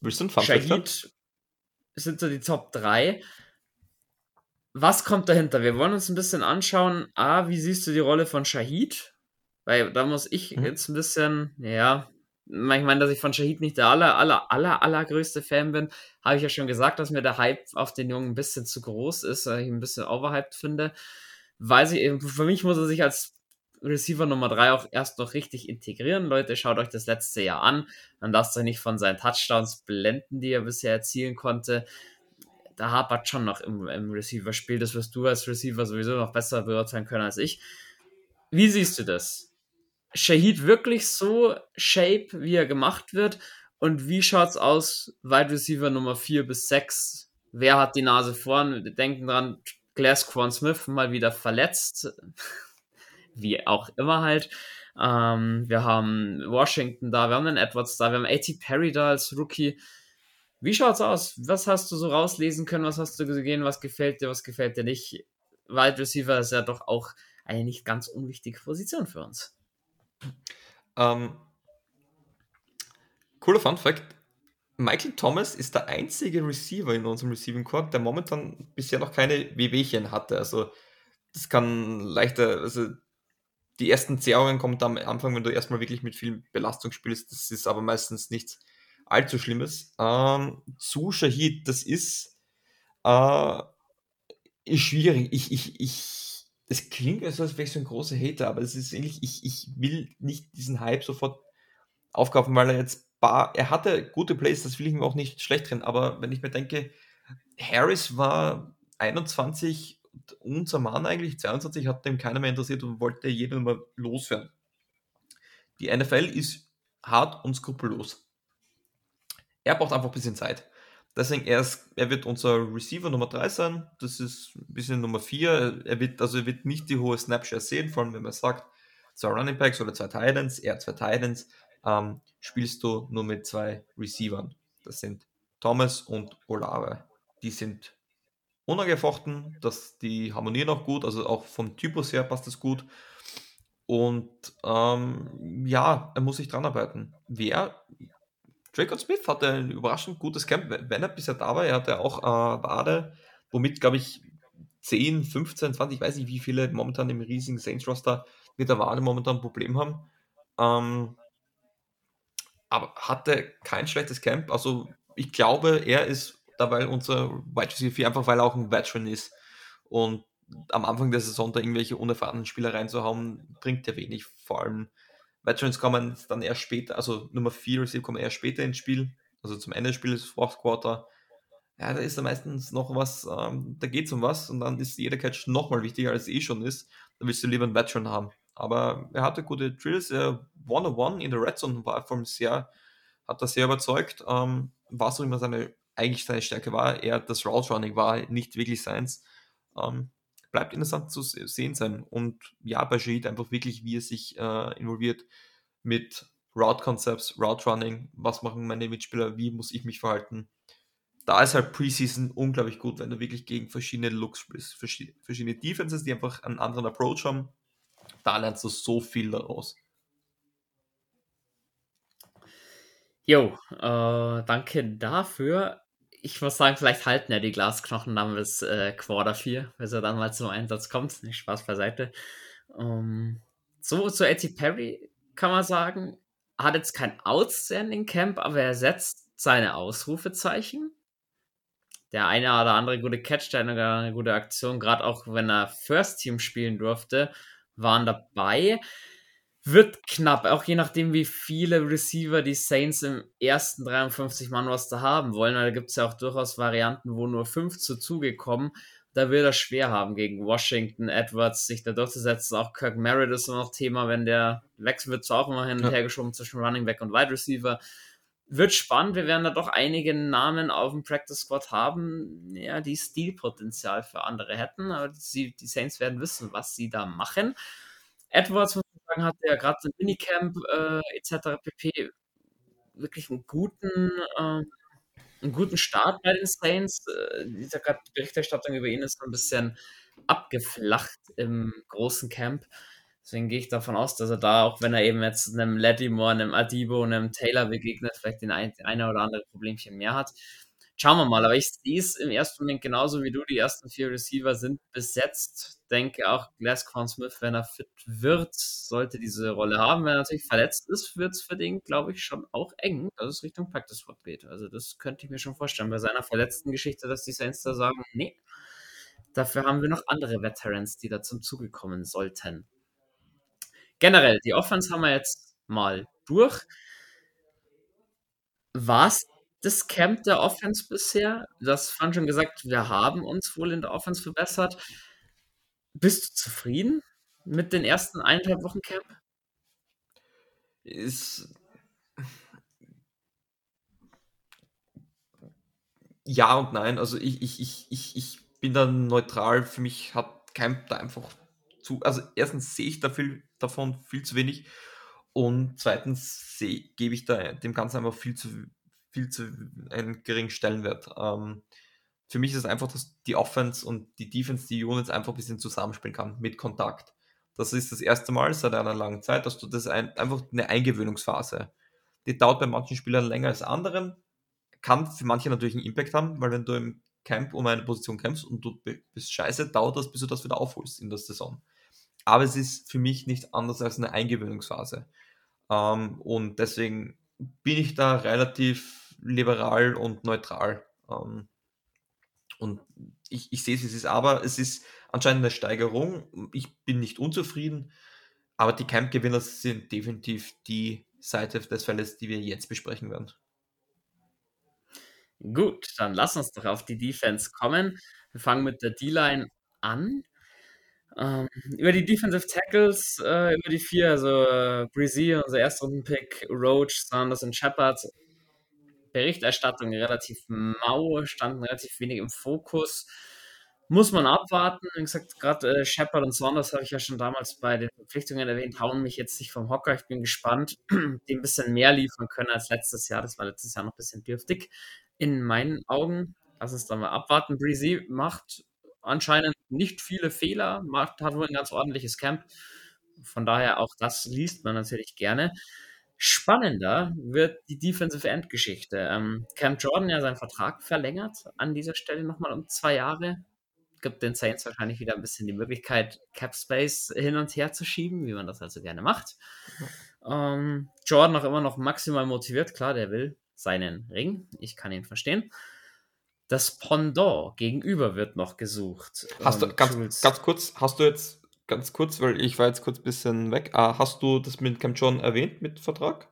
Willst du einen Fun sind so die Top 3. Was kommt dahinter? Wir wollen uns ein bisschen anschauen. A, wie siehst du die Rolle von Shahid? Weil da muss ich mhm. jetzt ein bisschen, ja, ich meine, dass ich von Shahid nicht der aller, aller, aller, allergrößte Fan bin, habe ich ja schon gesagt, dass mir der Hype auf den Jungen ein bisschen zu groß ist, weil ich ihn ein bisschen overhyped finde. Weil sie eben, für mich muss er sich als Receiver Nummer 3 auch erst noch richtig integrieren. Leute, schaut euch das letzte Jahr an. Dann lasst euch nicht von seinen Touchdowns blenden, die er bisher erzielen konnte. Da hapert schon noch im, im Receiver-Spiel. Das wirst du als Receiver sowieso noch besser beurteilen können als ich. Wie siehst du das? Shahid wirklich so shape, wie er gemacht wird? Und wie schaut's aus, Wide Receiver Nummer 4 bis 6? Wer hat die Nase vorn? Wir denken dran, Glass Quan Smith mal wieder verletzt. (laughs) wie auch immer halt. Ähm, wir haben Washington da, wir haben den Edwards da, wir haben A.T. Perry da als Rookie. Wie schaut's aus? Was hast du so rauslesen können? Was hast du gesehen? Was gefällt dir? Was gefällt dir nicht? Wide Receiver ist ja doch auch eine nicht ganz unwichtige Position für uns. Ähm, cooler Fun Fact: Michael Thomas ist der einzige Receiver in unserem Receiving Court, der momentan bisher noch keine WWchen hatte. Also, das kann leichter, also die ersten Zerrungen kommen am Anfang, wenn du erstmal wirklich mit viel Belastung spielst. Das ist aber meistens nichts allzu Schlimmes. Ähm, zu Shahid, das ist, äh, ist schwierig. Ich, ich, ich es klingt, als wäre ich so ein großer Hater, aber es ist ähnlich, ich, ich will nicht diesen Hype sofort aufkaufen, weil er jetzt bar, er hatte gute Plays, das will ich ihm auch nicht schlecht drin, aber wenn ich mir denke, Harris war 21, unser Mann eigentlich, 22, hat dem keiner mehr interessiert und wollte jeden mal loswerden. Die NFL ist hart und skrupellos. Er braucht einfach ein bisschen Zeit. Deswegen, er, ist, er wird unser Receiver Nummer 3 sein. Das ist ein bisschen Nummer 4. Er wird, also er wird nicht die hohe Snapshare sehen, vor allem wenn man sagt, zwei Running Backs oder zwei Titans, er zwei Titans, ähm, spielst du nur mit zwei Receivern. Das sind Thomas und Olave. Die sind unangefochten, dass die harmonieren auch gut, also auch vom Typus her passt das gut. Und ähm, ja, er muss sich dran arbeiten. Wer Jacob Smith hatte ein überraschend gutes Camp, wenn er bisher da war. Er hatte auch äh, Wade, womit, glaube ich, 10, 15, 20, ich weiß nicht, wie viele momentan im riesigen Saints-Roster mit der Wade momentan ein Problem haben. Ähm, aber hatte kein schlechtes Camp. Also ich glaube, er ist dabei unser Wide Receiver 4, einfach weil er auch ein Veteran ist. Und am Anfang der Saison da irgendwelche unerfahrenen Spieler reinzuhauen, bringt ja wenig. Vor allem Veterans kommen dann erst später, also Nummer 4 Receiver kommen erst später ins Spiel, also zum Ende des Spiels, Fourth Quarter. Ja, da ist da meistens noch was, ähm, da geht es um was und dann ist jeder Catch nochmal wichtiger, als es eh schon ist. Da willst du lieber einen Veteran haben. Aber er hatte gute Drills, er one-on-one in der Red Zone war vom sehr, hat das sehr überzeugt. Ähm, was auch immer seine, eigentlich seine Stärke war, er das Route Running war nicht wirklich seins. Ähm, bleibt interessant zu sehen sein. Und ja, bei Shahid einfach wirklich, wie er sich äh, involviert mit Route Concepts, Route Running, was machen meine Mitspieler, wie muss ich mich verhalten. Da ist halt Preseason unglaublich gut, wenn du wirklich gegen verschiedene Looks spielst, verschiedene Defenses, die einfach einen anderen Approach haben. Da lernst du so viel daraus. Jo, äh, danke dafür ich muss sagen, vielleicht halten ja die Glasknochen dann bis äh, Quarter 4, bis er dann mal zum Einsatz kommt. Nicht Spaß beiseite. Um, ähm, so zu Eddie Perry kann man sagen, hat jetzt kein Outstanding Camp, aber er setzt seine Ausrufezeichen. Der eine oder andere gute Catch, der eine, eine gute Aktion, gerade auch wenn er First Team spielen durfte, waren dabei wird knapp, auch je nachdem, wie viele Receiver die Saints im ersten 53-Mann-Roster haben wollen. Da gibt es ja auch durchaus Varianten, wo nur fünf zu Zuge kommen. Da wird er schwer haben, gegen Washington, Edwards sich da durchzusetzen. Auch Kirk Merritt ist immer noch Thema, wenn der wechselt, wird zwar auch immer hin und her geschoben zwischen Running Back und Wide Receiver. Wird spannend, wir werden da doch einige Namen auf dem Practice Squad haben, ja, die Stilpotenzial für andere hätten, aber die, die Saints werden wissen, was sie da machen. Edwards sagen, hatte er gerade im Minicamp äh, etc. pp. wirklich einen guten, äh, einen guten Start bei den Saints. Äh, diese Berichterstattung über ihn ist ein bisschen abgeflacht im großen Camp. Deswegen gehe ich davon aus, dass er da, auch wenn er eben jetzt einem Lattimore, einem Adibo, einem Taylor begegnet, vielleicht den ein, eine oder andere Problemchen mehr hat. Schauen wir mal, aber ich sehe es im ersten Moment genauso wie du. Die ersten vier Receiver sind besetzt. Denke auch, Glasgow Smith, wenn er fit wird, sollte diese Rolle haben. Wenn er natürlich verletzt ist, wird es für den, glaube ich, schon auch eng, dass es Richtung Practice Squad geht. Also, das könnte ich mir schon vorstellen. Bei seiner verletzten Geschichte, dass die Saints da sagen, nee, dafür haben wir noch andere Veterans, die da zum Zuge kommen sollten generell, die Offense haben wir jetzt mal durch. War es das Camp der Offense bisher? Das fand schon gesagt, wir haben uns wohl in der Offense verbessert. Bist du zufrieden mit den ersten eineinhalb Wochen Camp? Ist. Ja und nein. Also ich, ich, ich, ich, ich bin da neutral. Für mich hat Camp da einfach zu. Also erstens sehe ich da viel davon viel zu wenig. Und zweitens gebe ich da dem Ganzen einfach viel zu, viel zu einen geringen Stellenwert. Ähm, für mich ist es einfach, dass die Offense und die Defense, die Units einfach ein bisschen zusammenspielen kann mit Kontakt. Das ist das erste Mal seit einer langen Zeit, dass du das ein, einfach eine Eingewöhnungsphase. Die dauert bei manchen Spielern länger als anderen, kann für manche natürlich einen Impact haben, weil wenn du im Camp um eine Position kämpfst und du bist scheiße, dauert das, bis du das wieder aufholst in der Saison aber es ist für mich nicht anders als eine Eingewöhnungsphase. Ähm, und deswegen bin ich da relativ liberal und neutral. Ähm, und ich, ich sehe es, es ist, aber es ist anscheinend eine Steigerung. Ich bin nicht unzufrieden, aber die Camp-Gewinner sind definitiv die Seite des Falles, die wir jetzt besprechen werden. Gut, dann lass uns doch auf die Defense kommen. Wir fangen mit der D-Line an. Ähm, über die Defensive Tackles, äh, über die vier, also äh, Breezy, unser Erstrunden-Pick, Roach, Sanders und Shepard. Berichterstattung relativ mau, standen relativ wenig im Fokus. Muss man abwarten. Wie gesagt, gerade äh, Shepard und Saunders habe ich ja schon damals bei den Verpflichtungen erwähnt, hauen mich jetzt nicht vom Hocker. Ich bin gespannt, (clears throat) die ein bisschen mehr liefern können als letztes Jahr. Das war letztes Jahr noch ein bisschen dürftig in meinen Augen. Lass uns dann mal abwarten. Breezy macht anscheinend nicht viele Fehler, macht, hat wohl ein ganz ordentliches Camp. Von daher auch das liest man natürlich gerne. Spannender wird die Defensive End Geschichte. Ähm, Cam Jordan ja seinen Vertrag verlängert an dieser Stelle nochmal um zwei Jahre. Gibt den Saints wahrscheinlich wieder ein bisschen die Möglichkeit, Cap Space hin und her zu schieben, wie man das also gerne macht. Ähm, Jordan auch immer noch maximal motiviert, klar, der will seinen Ring. Ich kann ihn verstehen. Das Pendant gegenüber wird noch gesucht. Hast du, ganz, ganz kurz, hast du jetzt, ganz kurz, weil ich war jetzt kurz ein bisschen weg, ah, hast du das mit Cam John erwähnt, mit Vertrag?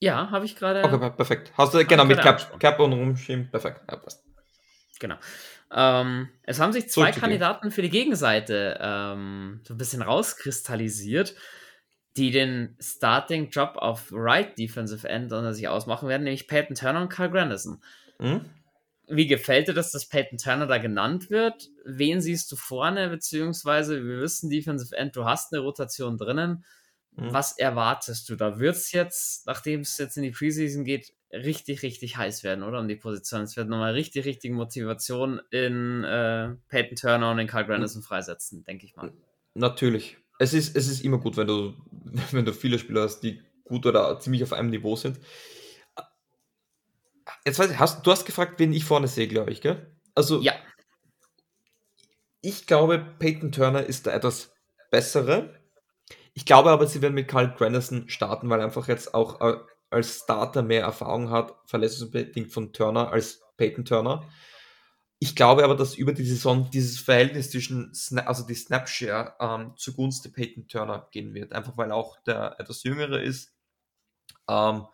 Ja, habe ich gerade. Okay, perfekt. Hast du, genau, mit Cap, Cap und Rumschieben, perfekt. Ja, passt. Genau. Ähm, es haben sich zwei Kandidaten für die Gegenseite ähm, so ein bisschen rauskristallisiert, die den Starting-Job auf Right Defensive End unter sich ausmachen werden, nämlich Peyton Turner und Carl Grandison. Mhm. Wie gefällt dir das, dass Peyton Turner da genannt wird? Wen siehst du vorne? Beziehungsweise, wir wissen, Defensive End, du hast eine Rotation drinnen. Mhm. Was erwartest du? Da wird es jetzt, nachdem es jetzt in die Preseason geht, richtig, richtig heiß werden, oder? Um die Position. Es wird nochmal richtig, richtig Motivation in äh, Peyton Turner und in Carl Grandison freisetzen, denke ich mal. Natürlich. Es ist, es ist immer gut, wenn du, (laughs) wenn du viele Spieler hast, die gut oder ziemlich auf einem Niveau sind. Jetzt weiß ich, hast, du hast gefragt, wen ich vorne sehe, glaube ich, gell? Also, ja. Ich glaube, Peyton Turner ist der etwas bessere. Ich glaube aber, sie werden mit Carl Grandison starten, weil er einfach jetzt auch äh, als Starter mehr Erfahrung hat, verletzungsbedingt von Turner als Peyton Turner. Ich glaube aber, dass über die Saison dieses Verhältnis zwischen, Sna also die Snapshare ähm, zugunsten Peyton Turner gehen wird. Einfach weil auch der etwas jüngere ist. Ähm,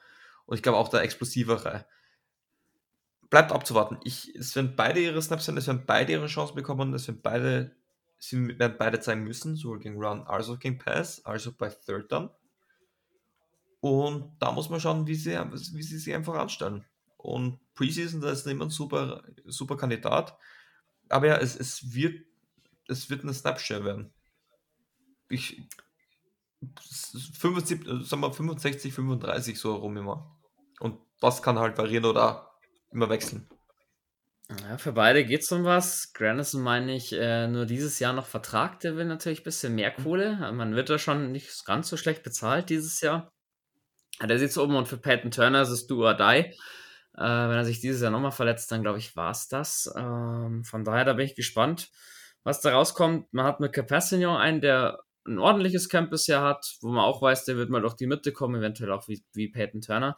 und ich glaube auch der explosivere bleibt abzuwarten. Ich, es werden beide ihre Snaps sein, es werden beide ihre Chance bekommen, es werden beide, sie werden beide zeigen müssen, sowohl gegen Run als auch gegen Pass, also bei Third Down. Und da muss man schauen, wie sie, wie sie sich einfach anstellen. Und Preseason, da ist ein super, super Kandidat. Aber ja, es, es wird, es wird eine Snapshare werden. Ich, 75, sagen wir 65, 35 so rum immer. Und das kann halt variieren oder immer wechseln. Ja, für beide geht es um was. Granison meine ich, äh, nur dieses Jahr noch Vertrag, der will natürlich ein bisschen mehr mhm. Kohle. Man wird da schon nicht ganz so schlecht bezahlt dieses Jahr. Der sitzt oben und für Peyton Turner ist es do or die. Äh, wenn er sich dieses Jahr nochmal verletzt, dann glaube ich, war es das. Ähm, von daher, da bin ich gespannt, was da rauskommt. Man hat mit Capassignon einen, der ein ordentliches Camp bisher hat, wo man auch weiß, der wird mal durch die Mitte kommen, eventuell auch wie, wie Peyton Turner.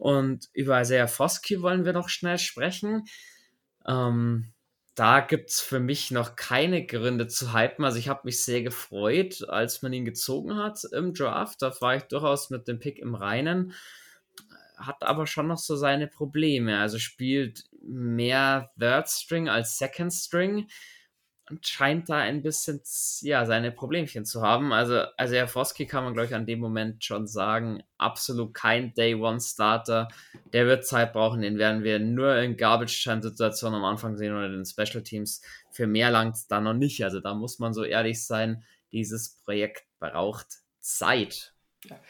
Und über Isaiah Foskey wollen wir noch schnell sprechen. Ähm, da gibt es für mich noch keine Gründe zu hypen. Also ich habe mich sehr gefreut, als man ihn gezogen hat im Draft. Da war ich durchaus mit dem Pick im Reinen. Hat aber schon noch so seine Probleme. Also spielt mehr Third String als Second String scheint da ein bisschen ja, seine Problemchen zu haben. Also, also Herr Foski kann man, glaube ich, an dem Moment schon sagen, absolut kein Day-One-Starter. Der wird Zeit brauchen, den werden wir nur in Garbage-Time-Situationen am Anfang sehen oder in den Special Teams. Für mehr langt es da noch nicht. Also da muss man so ehrlich sein, dieses Projekt braucht Zeit. Ja.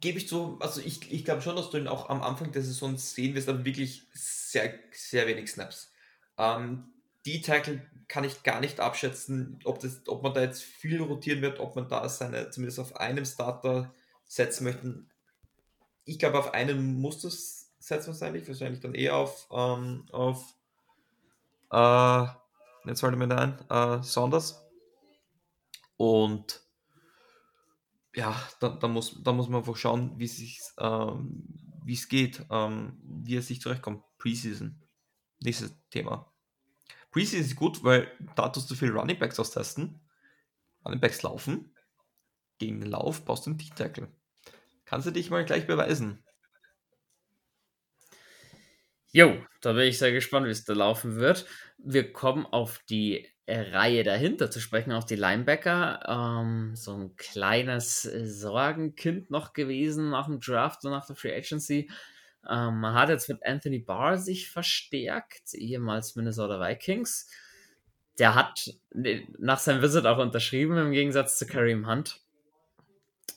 Gebe ich zu, also ich, ich glaube schon, dass du ihn auch am Anfang der Saison sehen wirst, aber wirklich sehr, sehr wenig Snaps. Ähm, die Tackle kann ich gar nicht abschätzen, ob, das, ob man da jetzt viel rotieren wird, ob man da seine zumindest auf einem Starter setzen möchte. Ich glaube, auf einen muss das setzen wahrscheinlich, wahrscheinlich dann eher auf, ähm, auf äh, jetzt fällt mir da ein, äh, Saunders. Und ja, da, da, muss, da muss man einfach schauen, wie es ähm, geht, ähm, wie er sich zurechtkommt. Preseason. Nächstes Thema. Preseason ist gut, weil da tust du viel Running Backs austesten. Running Backs laufen. Gegen den Lauf brauchst du einen D-Tackle. Kannst du dich mal gleich beweisen? Jo, da bin ich sehr gespannt, wie es da laufen wird. Wir kommen auf die Reihe dahinter zu sprechen, auf die Linebacker. Ähm, so ein kleines Sorgenkind noch gewesen nach dem Draft und nach der Free Agency. Ähm, man hat jetzt mit Anthony Barr sich verstärkt, ehemals Minnesota Vikings. Der hat nach seinem Visit auch unterschrieben, im Gegensatz zu Kareem Hunt.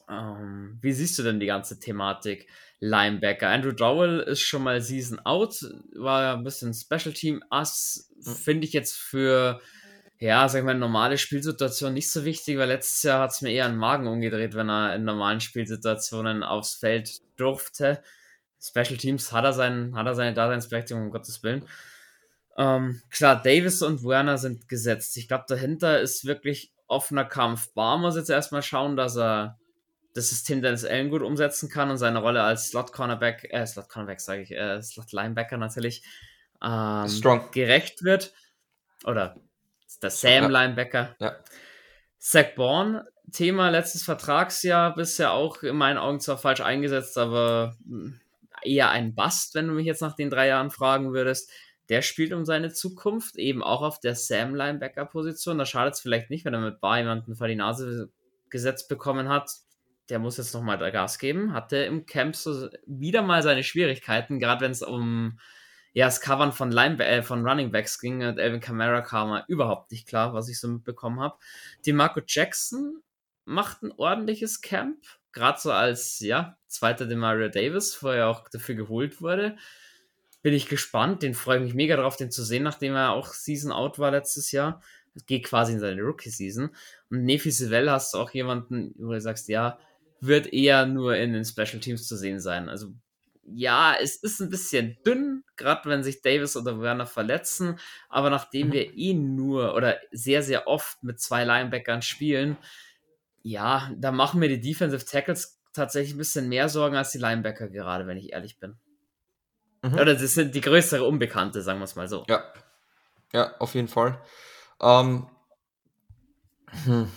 Ähm, wie siehst du denn die ganze Thematik Linebacker? Andrew Dowell ist schon mal Season out, war ja ein bisschen Special Team Ass, finde ich jetzt für ja, sag ich mal, normale Spielsituation nicht so wichtig, weil letztes Jahr hat es mir eher einen Magen umgedreht, wenn er in normalen Spielsituationen aufs Feld durfte. Special Teams hat er, seinen, hat er seine Daseinsberechtigung, um Gottes Willen. Ähm, klar, Davis und Werner sind gesetzt. Ich glaube, dahinter ist wirklich offener Kampf. Bar muss jetzt erstmal schauen, dass er das System Dennis Allen gut umsetzen kann und seine Rolle als Slot-Cornerback, äh, Slot-Cornerback sage ich, äh, Slot-Linebacker natürlich, ähm, Strong. gerecht wird. Oder der Sam-Linebacker. Ja. Zach Bourne, Thema letztes Vertragsjahr, bisher auch in meinen Augen zwar falsch eingesetzt, aber hm, eher ein Bust, wenn du mich jetzt nach den drei Jahren fragen würdest. Der spielt um seine Zukunft, eben auch auf der Sam-Linebacker-Position. Da schadet es vielleicht nicht, wenn er mit Bar jemanden vor die Nase gesetzt bekommen hat. Der muss jetzt nochmal Gas geben. Hatte im Camp so wieder mal seine Schwierigkeiten, gerade wenn es um ja, das Covern von, Line äh, von Running Backs ging. Und Elvin Kamara kam überhaupt nicht klar, was ich so mitbekommen habe. Die Marco Jackson macht ein ordentliches Camp gerade so als, ja, zweiter Demario Davis, wo er auch dafür geholt wurde, bin ich gespannt. Den freue ich mich mega drauf, den zu sehen, nachdem er auch Season Out war letztes Jahr. Geht quasi in seine Rookie-Season. Und Nefi Sivell hast du auch jemanden, wo du sagst, ja, wird eher nur in den Special Teams zu sehen sein. Also ja, es ist ein bisschen dünn, gerade wenn sich Davis oder Werner verletzen, aber nachdem mhm. wir ihn nur oder sehr, sehr oft mit zwei Linebackern spielen, ja, da machen mir die Defensive Tackles tatsächlich ein bisschen mehr Sorgen als die Linebacker gerade, wenn ich ehrlich bin. Mhm. Oder das sind die größere Unbekannte, sagen wir es mal so. Ja. Ja, auf jeden Fall. Ähm, hm.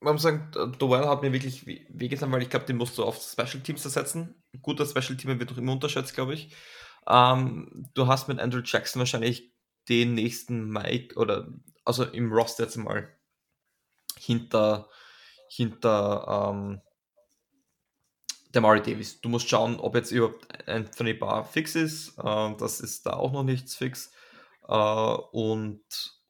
Man muss sagen, Dowell hat mir wirklich wehgetan, weil ich glaube, den musst du auf Special Teams ersetzen. Guter Special Team wird doch immer unterschätzt, glaube ich. Ähm, du hast mit Andrew Jackson wahrscheinlich den nächsten Mike oder also im Roster jetzt mal hinter, hinter ähm, Murray Davis. Du musst schauen, ob jetzt überhaupt Anthony Barr fix ist. Äh, das ist da auch noch nichts fix. Äh, und,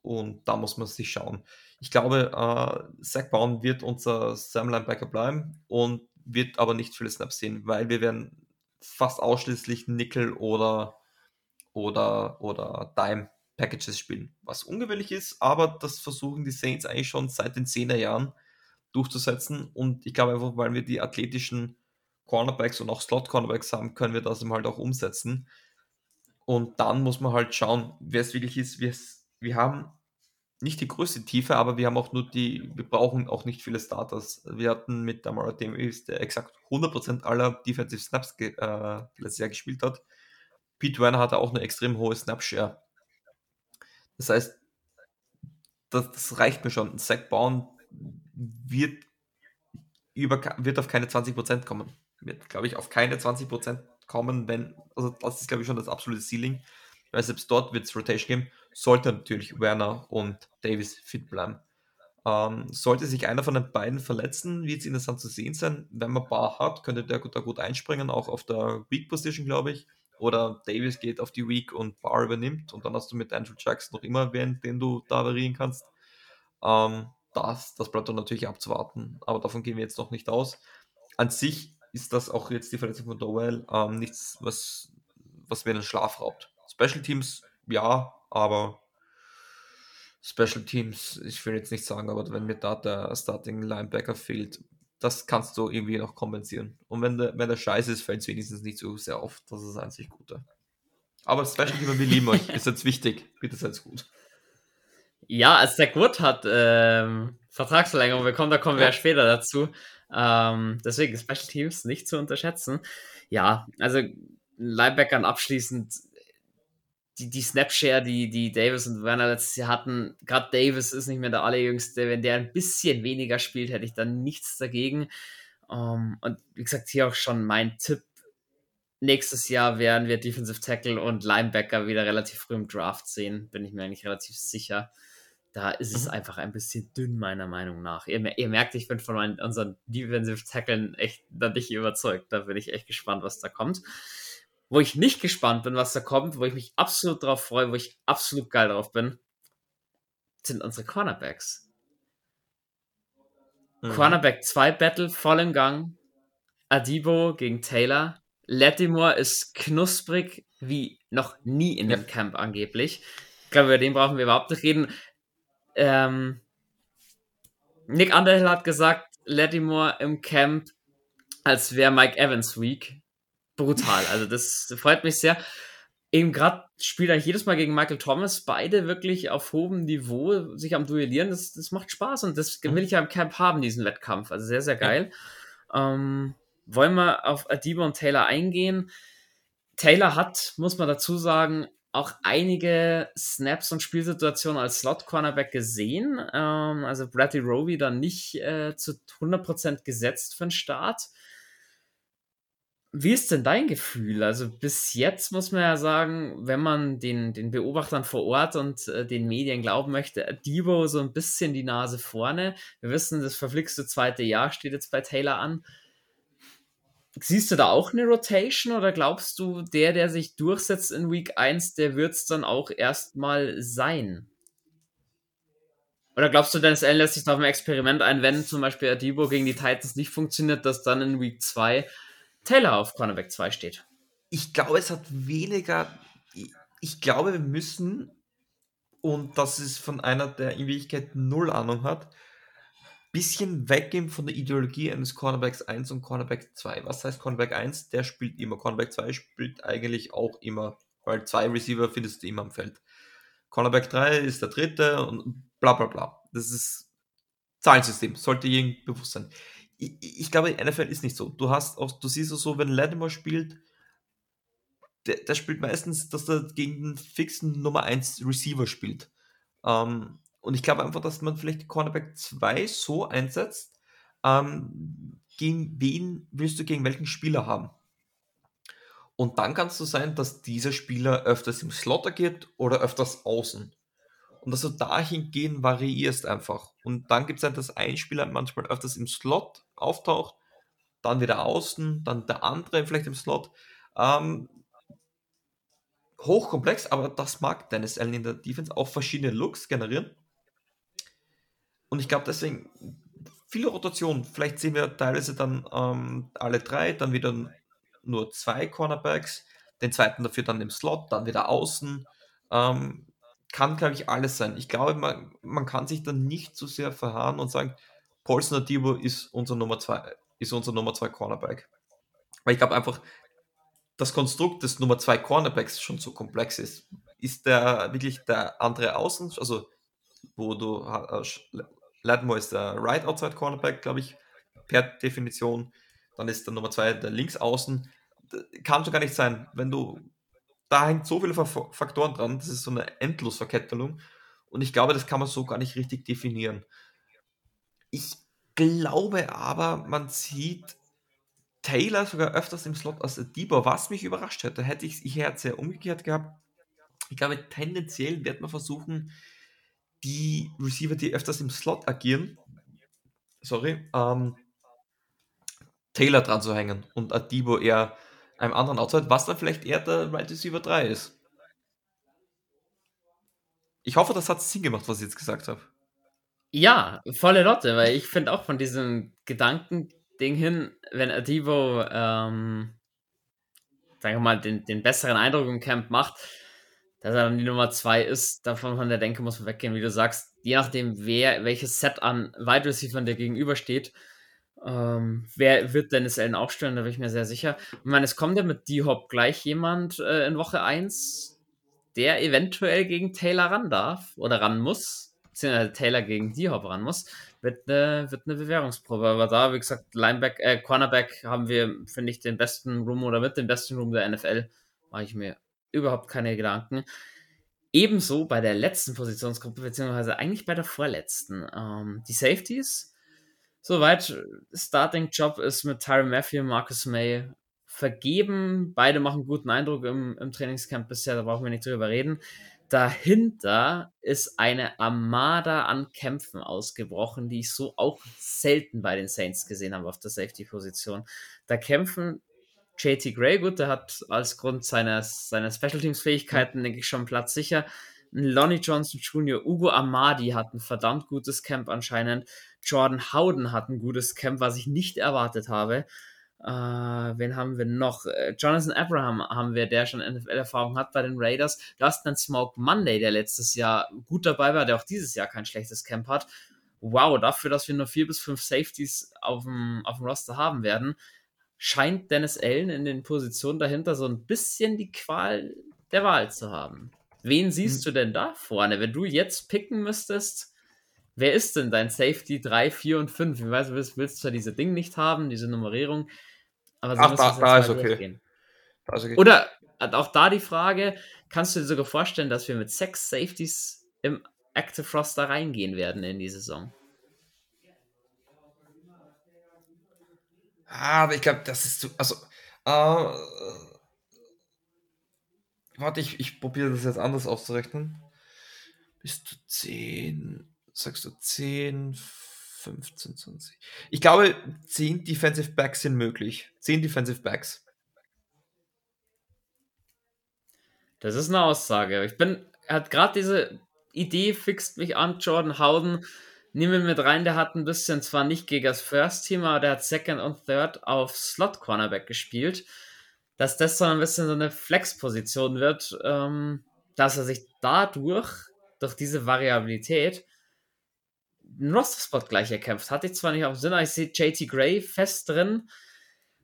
und da muss man sich schauen. Ich glaube, äh, Zach Brown wird unser Sam Linebacker bleiben und wird aber nicht viele Snaps sehen, weil wir werden fast ausschließlich Nickel oder, oder, oder Dime Packages spielen, was ungewöhnlich ist, aber das versuchen die Saints eigentlich schon seit den 10er Jahren durchzusetzen und ich glaube einfach, weil wir die athletischen Cornerbacks und auch Slot-Cornerbacks haben, können wir das halt auch umsetzen. Und dann muss man halt schauen, wer es wirklich ist. Wir, wir haben nicht die größte Tiefe, aber wir haben auch nur die, wir brauchen auch nicht viele Starters. Wir hatten mit Damara Davis, der exakt 100% aller Defensive Snaps ge, äh, letztes Jahr gespielt hat. Pete Werner hatte auch eine extrem hohe Snapshare. Das heißt, das, das reicht mir schon. Zach Brown wird, über, wird auf keine 20% kommen. Wird, glaube ich, auf keine 20% kommen, wenn, also das ist, glaube ich, schon das absolute Ceiling. Weil selbst dort wird es Rotation geben. Sollte natürlich Werner und Davis fit bleiben. Ähm, sollte sich einer von den beiden verletzen, wird es interessant zu sehen sein. Wenn man Bar hat, könnte der da gut einspringen, auch auf der Weak Position, glaube ich. Oder Davis geht auf die Weak und Bar übernimmt und dann hast du mit Andrew Jackson noch immer wen, den du da variieren kannst. Ähm, das, das bleibt dann natürlich abzuwarten, aber davon gehen wir jetzt noch nicht aus. An sich ist das auch jetzt die Verletzung von Dowell ähm, nichts, was, was mir den Schlaf raubt. Special Teams, ja, aber Special Teams, ich will jetzt nicht sagen, aber wenn mir da der Starting Linebacker fehlt, das kannst du irgendwie noch kompensieren. Und wenn der, wenn der scheiße ist, fällt es wenigstens nicht so sehr auf. Das ist das einzig Gute. Aber Special Team, wir lieben euch. Ist jetzt wichtig. Bitte seid gut. Ja, als Zach Wood hat ähm, Vertragsverlängerung bekommen, da kommen wir ja später dazu. Ähm, deswegen Special Teams nicht zu unterschätzen. Ja, also Linebackern abschließend die, die Snapshare, die, die Davis und Werner letztes Jahr hatten, gerade Davis ist nicht mehr der allerjüngste. Wenn der ein bisschen weniger spielt, hätte ich dann nichts dagegen. Um, ähm, und wie gesagt, hier auch schon mein Tipp. Nächstes Jahr werden wir Defensive Tackle und Linebacker wieder relativ früh im Draft sehen, bin ich mir eigentlich relativ sicher. Da ist es mhm. einfach ein bisschen dünn, meiner Meinung nach. Ihr, ihr merkt, ich bin von meinen, unseren Defensive Tacklen echt da nicht überzeugt. Da bin ich echt gespannt, was da kommt. Wo ich nicht gespannt bin, was da kommt, wo ich mich absolut drauf freue, wo ich absolut geil drauf bin, sind unsere Cornerbacks. Mhm. Cornerback 2 Battle voll im Gang. Adibo gegen Taylor. Latimore ist knusprig wie noch nie in ja. dem Camp angeblich. Ich glaube, über den brauchen wir überhaupt nicht reden. Ähm, Nick Underhill hat gesagt, Latimore im Camp, als wäre Mike Evans weak brutal. Also das freut mich sehr. Eben gerade spielt er jedes Mal gegen Michael Thomas, beide wirklich auf hohem Niveau sich am Duellieren. Das, das macht Spaß und das will ich ja im Camp haben, diesen Wettkampf. Also sehr, sehr geil. Ja. Ähm, wollen wir auf Adiba und Taylor eingehen? Taylor hat, muss man dazu sagen, auch einige Snaps und Spielsituationen als Slot-Cornerback gesehen. Ähm, also Bradley Roby dann nicht äh, zu 100% gesetzt für den Start. Wie ist denn dein Gefühl? Also bis jetzt muss man ja sagen, wenn man den, den Beobachtern vor Ort und äh, den Medien glauben möchte, Debo so ein bisschen die Nase vorne. Wir wissen, das verflixte zweite Jahr steht jetzt bei Taylor an. Siehst du da auch eine Rotation oder glaubst du, der, der sich durchsetzt in Week 1, der wird es dann auch erstmal sein? Oder glaubst du, Dennis Allen lässt sich auf ein Experiment ein, wenn zum Beispiel Adibo gegen die Titans nicht funktioniert, dass dann in Week 2 Taylor auf Cornerback 2 steht. Ich glaube, es hat weniger. Ich glaube, wir müssen, und das ist von einer, der in Wirklichkeit null Ahnung hat, bisschen weggehen von der Ideologie eines Cornerbacks 1 und Cornerback 2. Was heißt Cornerback 1? Der spielt immer. Cornerback 2 spielt eigentlich auch immer, weil zwei Receiver findest du immer am Feld. Cornerback 3 ist der dritte und bla bla bla. Das ist Zahlensystem, sollte jedem bewusst sein ich, ich glaube, NFL ist nicht so. Du hast auch, du siehst es so, wenn Lattimore spielt, der, der, spielt meistens, dass er gegen den fixen Nummer 1 Receiver spielt. Ähm, und ich glaube einfach, dass man vielleicht Cornerback 2 so einsetzt, ähm, gegen wen willst du gegen welchen Spieler haben? Und dann kann es so sein, dass dieser Spieler öfters im Slot agiert oder öfters außen und dass du dahingehend variierst einfach. Und dann gibt es halt, dass ein Spieler manchmal öfters im Slot auftaucht, dann wieder außen, dann der andere vielleicht im Slot. Ähm, hochkomplex, aber das mag Dennis Allen in der Defense auch verschiedene Looks generieren. Und ich glaube deswegen viele Rotationen. Vielleicht sehen wir teilweise dann ähm, alle drei, dann wieder nur zwei Cornerbacks, den zweiten dafür dann im Slot, dann wieder außen. Ähm, kann, glaube ich, alles sein. Ich glaube, man, man kann sich dann nicht zu so sehr verharren und sagen, Paulson Adibo ist unser Nummer zwei, ist unser Nummer zwei Cornerback. Weil ich glaube einfach, das Konstrukt des Nummer 2 Cornerbacks schon so komplex ist. Ist der wirklich der andere Außen, also wo du äh, Lattimore ist der Right Outside Cornerback, glaube ich, per Definition. Dann ist der Nummer 2 der Links Außen. Kann schon gar nicht sein, wenn du da hängt so viele Faktoren dran, das ist so eine Endlosverkettelung und ich glaube, das kann man so gar nicht richtig definieren. Ich glaube aber, man sieht Taylor sogar öfters im Slot als Debo, was mich überrascht hätte. Hätte ich ich hätte sehr umgekehrt gehabt. Ich glaube, tendenziell wird man versuchen, die Receiver, die öfters im Slot agieren, sorry, ähm, Taylor dran zu hängen und Adibo eher einem anderen Outside, was dann vielleicht eher der Right Receiver 3 ist. Ich hoffe, das hat Sinn gemacht, was ich jetzt gesagt habe. Ja, volle Lotte, weil ich finde auch von diesem Gedanken, Ding hin, wenn Adivo, ähm, sagen wir mal, den, den besseren Eindruck im Camp macht, dass er dann die Nummer 2 ist, davon von der Denke muss man weggehen, wie du sagst, je nachdem, wer, welches Set an Wide Receivers der gegenübersteht, ähm, wer wird Dennis Allen aufstellen, da bin ich mir sehr sicher. Ich meine, es kommt ja mit D-Hop gleich jemand äh, in Woche 1, der eventuell gegen Taylor ran darf oder ran muss, beziehungsweise Taylor gegen D-Hop ran muss wird eine, wird eine Bewährungsprobe. Aber da, wie gesagt, Lineback, äh, Cornerback haben wir, finde ich, den besten Room oder mit dem besten Room der NFL. Mache ich mir überhaupt keine Gedanken. Ebenso bei der letzten Positionsgruppe, beziehungsweise eigentlich bei der vorletzten. Ähm, die Safeties. Soweit Starting Job ist mit Tyron Matthew und Marcus May vergeben. Beide machen guten Eindruck im, im Trainingscamp bisher, da brauchen wir nicht drüber reden dahinter ist eine Armada an Kämpfen ausgebrochen, die ich so auch selten bei den Saints gesehen habe auf der Safety-Position. Da kämpfen JT Gray, gut, der hat als Grund seiner, seiner Special Teams-Fähigkeiten, denke ich, schon Platz sicher. Lonnie Johnson Jr., Ugo Amadi hat ein verdammt gutes Camp anscheinend. Jordan Howden hat ein gutes Camp, was ich nicht erwartet habe. Uh, wen haben wir noch? Äh, Jonathan Abraham haben wir, der schon NFL-Erfahrung hat bei den Raiders. Dustin Smoke Monday, der letztes Jahr gut dabei war, der auch dieses Jahr kein schlechtes Camp hat. Wow, dafür, dass wir nur vier bis fünf Safeties auf dem, auf dem Roster haben werden, scheint Dennis Allen in den Positionen dahinter so ein bisschen die Qual der Wahl zu haben. Wen siehst hm. du denn da vorne? Wenn du jetzt picken müsstest, wer ist denn dein Safety 3, 4 und 5? Ich weiß, du willst, willst zwar diese Ding nicht haben, diese Nummerierung, aber so Ach, da, da ist okay. okay. Oder auch da die Frage, kannst du dir sogar vorstellen, dass wir mit sechs Safeties im Active Roster reingehen werden in die Saison? Ah, aber ich glaube, das ist zu. Also, äh, warte, ich, ich probiere das jetzt anders auszurechnen. Bist du 10, sagst du 10, 15, 20. Ich glaube, 10 Defensive Backs sind möglich. 10 Defensive Backs. Das ist eine Aussage. Ich bin, er hat gerade diese Idee fixt mich an, Jordan Howden. Nehmen wir mit rein, der hat ein bisschen, zwar nicht gegen das First Team, aber der hat Second und Third auf Slot Cornerback gespielt. Dass das so ein bisschen so eine Flex-Position wird, ähm, dass er sich dadurch, durch diese Variabilität, einen Roster-Spot gleich erkämpft. Hatte ich zwar nicht auf Sinn, aber ich sehe JT Gray fest drin.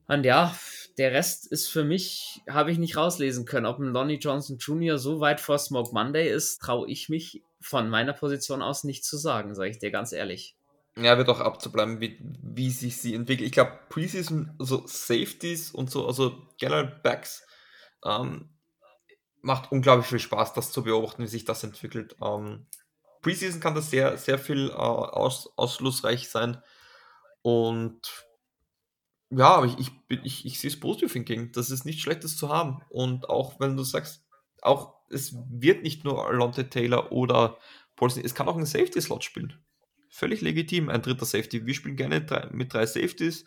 Und ja, der Rest ist für mich, habe ich nicht rauslesen können. Ob ein Lonnie Johnson Jr. so weit vor Smoke Monday ist, traue ich mich von meiner Position aus nicht zu sagen, sage ich dir ganz ehrlich. Ja, wird auch abzubleiben, wie, wie sich sie entwickelt. Ich glaube, Preseason, also Safeties und so, also generell Backs, ähm, macht unglaublich viel Spaß, das zu beobachten, wie sich das entwickelt. Ähm, Preseason kann das sehr, sehr viel äh, aus, ausschlussreich sein. Und ja, aber ich, ich, ich, ich sehe es positiv hingegen. Das ist nichts Schlechtes zu haben. Und auch wenn du sagst, auch es wird nicht nur Alonte Taylor oder Paulson, es kann auch ein Safety-Slot spielen. Völlig legitim, ein dritter Safety. Wir spielen gerne drei, mit drei Safeties.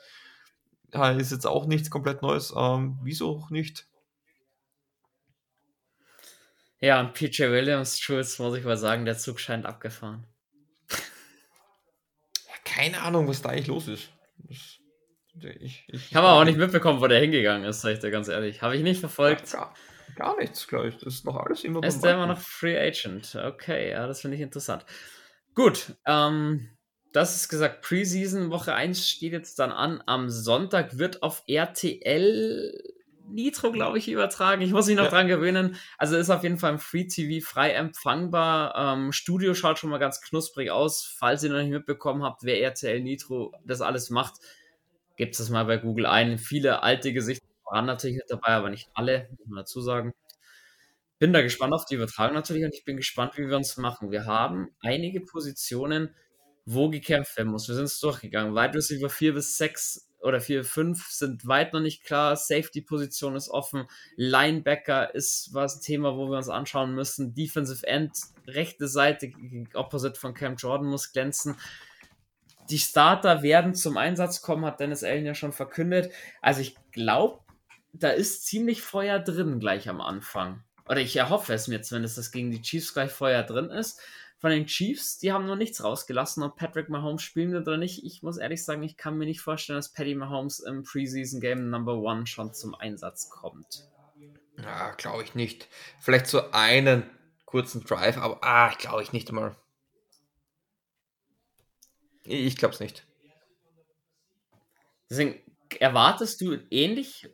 Ist jetzt auch nichts komplett Neues. Ähm, wieso auch nicht? Ja, und PJ Williams, Schulz, muss ich mal sagen, der Zug scheint abgefahren. Ja, keine Ahnung, was da eigentlich los ist. Das, ich, ich habe auch nicht mitbekommen, wo der hingegangen ist, sag ich dir ganz ehrlich. Habe ich nicht verfolgt. Ja, gar, gar, nichts, glaube ich. Das ist noch alles immer Ist der immer noch Free Agent? Okay, ja, das finde ich interessant. Gut, ähm, das ist gesagt, Preseason Woche 1 steht jetzt dann an. Am Sonntag wird auf RTL Nitro, glaube ich, übertragen. Ich muss mich noch ja. dran gewöhnen. Also ist auf jeden Fall im Free TV frei empfangbar. Ähm, Studio schaut schon mal ganz knusprig aus. Falls ihr noch nicht mitbekommen habt, wer RTL Nitro das alles macht, gebt es mal bei Google ein. Viele alte Gesichter waren natürlich mit dabei, aber nicht alle, muss man dazu sagen. Bin da gespannt auf die Übertragung natürlich und ich bin gespannt, wie wir uns machen. Wir haben einige Positionen, wo gekämpft werden muss. Wir sind es durchgegangen. Wide Receiver 4 bis 6 oder 4, 5 sind weit noch nicht klar. Safety-Position ist offen. Linebacker ist was Thema, wo wir uns anschauen müssen. Defensive End, rechte Seite, Opposite von Cam Jordan muss glänzen. Die Starter werden zum Einsatz kommen, hat Dennis Allen ja schon verkündet. Also ich glaube, da ist ziemlich Feuer drin gleich am Anfang. Oder ich erhoffe es mir zumindest, dass gegen die Chiefs gleich Feuer drin ist von den Chiefs, die haben noch nichts rausgelassen, ob Patrick Mahomes spielen wird oder nicht. Ich muss ehrlich sagen, ich kann mir nicht vorstellen, dass Patty Mahomes im Preseason Game Number One schon zum Einsatz kommt. Ja, glaube ich nicht. Vielleicht so einen kurzen Drive, aber ah, glaube ich nicht einmal. Ich glaube es nicht. Deswegen erwartest du ähnlich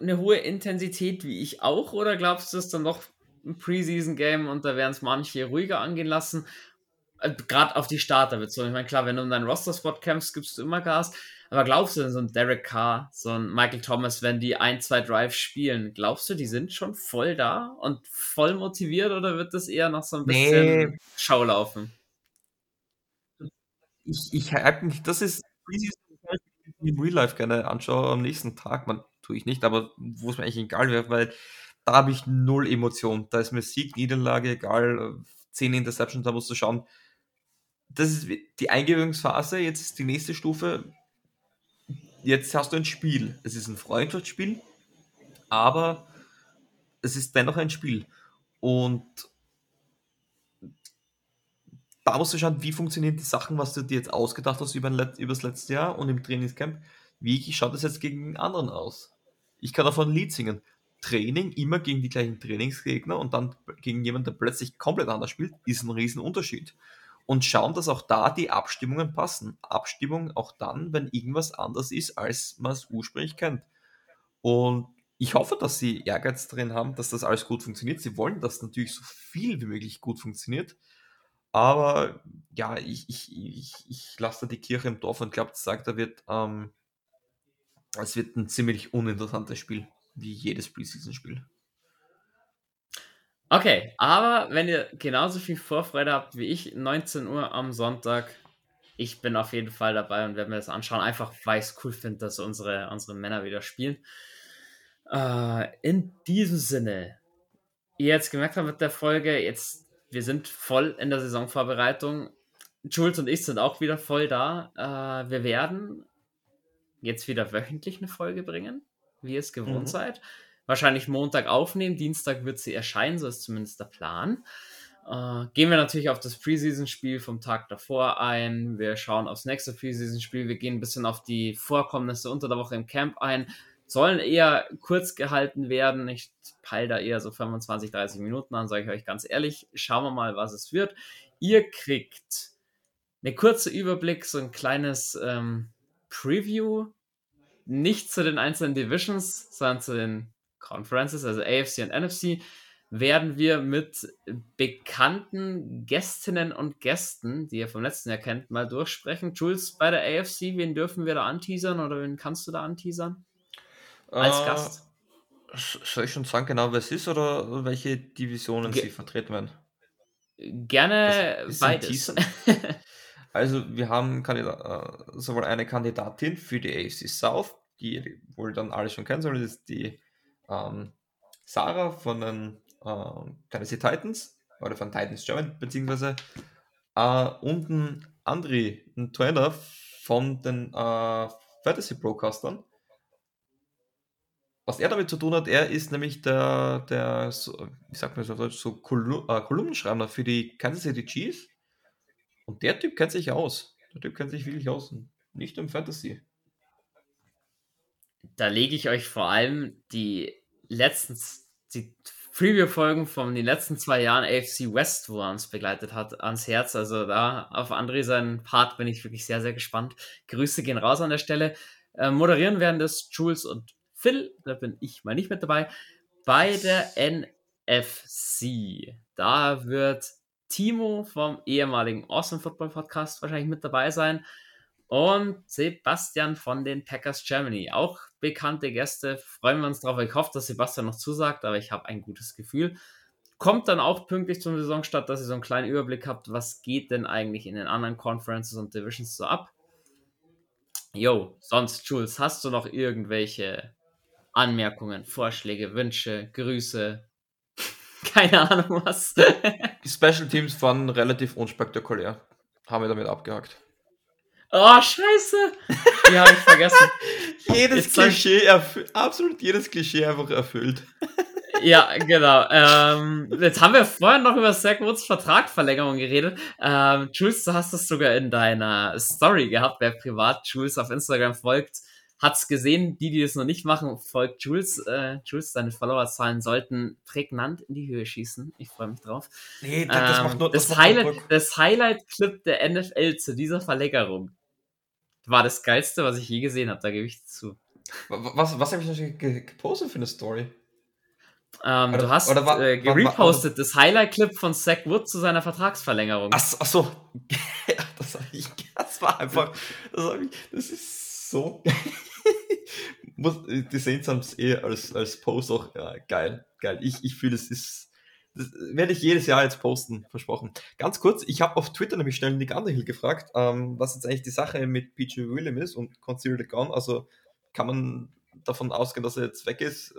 eine hohe Intensität wie ich auch oder glaubst du, dass dann noch ein Preseason-Game und da werden es manche ruhiger angehen lassen. Äh, Gerade auf die Starter bezogen. Ich meine, klar, wenn du um deinen Roster-Spot kämpfst, gibst du immer Gas. Aber glaubst du denn so ein Derek Carr, so ein Michael Thomas, wenn die ein, zwei Drives spielen, glaubst du, die sind schon voll da und voll motiviert oder wird das eher noch so ein bisschen nee. Schau laufen? Ich, ich halte mich, das ist im Real Life gerne anschaue am nächsten Tag. Man tue ich nicht, aber wo es mir eigentlich egal wäre, weil da habe ich null Emotion. Da ist mir Sieg, Niederlage, egal, 10 Interceptions, da musst du schauen. Das ist die Eingewöhnungsphase, jetzt ist die nächste Stufe. Jetzt hast du ein Spiel. Es ist ein Freundschaftsspiel, aber es ist dennoch ein Spiel. Und da musst du schauen, wie funktionieren die Sachen, was du dir jetzt ausgedacht hast über, über das letzte Jahr und im Trainingscamp. Wie schaut das jetzt gegen anderen aus? Ich kann davon ein Lied singen. Training immer gegen die gleichen Trainingsgegner und dann gegen jemanden, der plötzlich komplett anders spielt, ist ein Riesenunterschied. Und schauen, dass auch da die Abstimmungen passen. Abstimmung auch dann, wenn irgendwas anders ist, als man es ursprünglich kennt. Und ich hoffe, dass sie Ehrgeiz drin haben, dass das alles gut funktioniert. Sie wollen, dass natürlich so viel wie möglich gut funktioniert. Aber ja, ich, ich, ich, ich lasse da die Kirche im Dorf und glaube, sagt, da wird, ähm, es wird ein ziemlich uninteressantes Spiel wie jedes Preseason-Spiel. Okay, aber wenn ihr genauso viel Vorfreude habt wie ich, 19 Uhr am Sonntag, ich bin auf jeden Fall dabei und werde mir das anschauen, einfach weil ich es cool finde, dass unsere, unsere Männer wieder spielen. Äh, in diesem Sinne, ihr jetzt gemerkt habt mit der Folge, jetzt, wir sind voll in der Saisonvorbereitung. Jules und ich sind auch wieder voll da. Äh, wir werden jetzt wieder wöchentlich eine Folge bringen wie ihr es gewohnt mhm. seid. Wahrscheinlich Montag aufnehmen, Dienstag wird sie erscheinen, so ist zumindest der Plan. Äh, gehen wir natürlich auf das Preseason-Spiel vom Tag davor ein. Wir schauen aufs nächste Preseason-Spiel. Wir gehen ein bisschen auf die Vorkommnisse unter der Woche im Camp ein. Sollen eher kurz gehalten werden. Ich peile da eher so 25, 30 Minuten an, sage ich euch ganz ehrlich. Schauen wir mal, was es wird. Ihr kriegt eine kurze Überblick, so ein kleines ähm, Preview nicht zu den einzelnen Divisions, sondern zu den Conferences, also AFC und NFC, werden wir mit bekannten Gästinnen und Gästen, die ihr vom letzten Jahr kennt, mal durchsprechen. Jules, bei der AFC, wen dürfen wir da anteasern oder wen kannst du da anteasern? Als äh, Gast? Soll ich schon sagen, genau wer es ist oder welche Divisionen Ge sie vertreten werden? Gerne beides. Also wir haben Kandidat, äh, sowohl eine Kandidatin für die AFC South, die wohl dann alle schon kennen sollen, das ist die ähm, Sarah von den äh, Tennessee Titans oder von Titans German beziehungsweise äh, und ein Andri, ein Trainer von den äh, Fantasy Broadcastern. was er damit zu tun hat, er ist nämlich der, der so, wie sagt man so, so Kolum äh, Kolumnenschreiber für die Kansas City Chiefs. Und der Typ kennt sich aus. Der Typ kennt sich wirklich aus. Nicht im Fantasy. Da lege ich euch vor allem die letzten, die Preview-Folgen von den letzten zwei Jahren AFC West, wo er uns begleitet hat, ans Herz. Also da auf André seinen Part bin ich wirklich sehr, sehr gespannt. Grüße gehen raus an der Stelle. Äh, moderieren werden das Jules und Phil, da bin ich mal nicht mit dabei. Bei der NFC, da wird Timo vom ehemaligen Awesome Football Podcast wahrscheinlich mit dabei sein und Sebastian von den Packers Germany. Auch bekannte Gäste, freuen wir uns drauf. Ich hoffe, dass Sebastian noch zusagt, aber ich habe ein gutes Gefühl. Kommt dann auch pünktlich zum Saisonstart, dass ihr so einen kleinen Überblick habt, was geht denn eigentlich in den anderen Conferences und Divisions so ab. Jo, sonst, Jules, hast du noch irgendwelche Anmerkungen, Vorschläge, Wünsche, Grüße, (laughs) keine Ahnung was. Die Special Teams waren relativ unspektakulär. Haben wir damit abgehakt. Oh, scheiße! Die habe ich vergessen. (laughs) jedes Jetzt Klischee, absolut jedes Klischee einfach erfüllt. (laughs) ja, genau. Ähm, jetzt haben wir vorher noch über Zach Woods Vertragverlängerung geredet. Ähm, Jules, du hast das sogar in deiner Story gehabt, wer privat Jules auf Instagram folgt hat's gesehen. Die, die es noch nicht machen, folgt Jules. Äh, Jules, deine Followerzahlen sollten prägnant in die Höhe schießen. Ich freue mich drauf. Nee, das, ähm, macht nur, das, das Highlight, das Highlight-Clip der NFL zu dieser Verlängerung war das geilste, was ich je gesehen habe. Da gebe ich zu. Was, was habe ich noch gepostet für eine Story? Ähm, oder, du hast oder war, äh, gerepostet das Highlight-Clip von Zach Wood zu seiner Vertragsverlängerung. Ach, ach so. (laughs) das, ich, das war einfach. Das, ich, das ist so (laughs) muss, die Saints haben es eh als, als Post auch ja, geil. Geil. Ich, ich fühle, es ist. Das werde ich jedes Jahr jetzt posten, versprochen. Ganz kurz, ich habe auf Twitter nämlich schnell Nick Underhill gefragt, ähm, was jetzt eigentlich die Sache mit PJ William ist und the Gun. Also kann man davon ausgehen, dass er jetzt weg ist?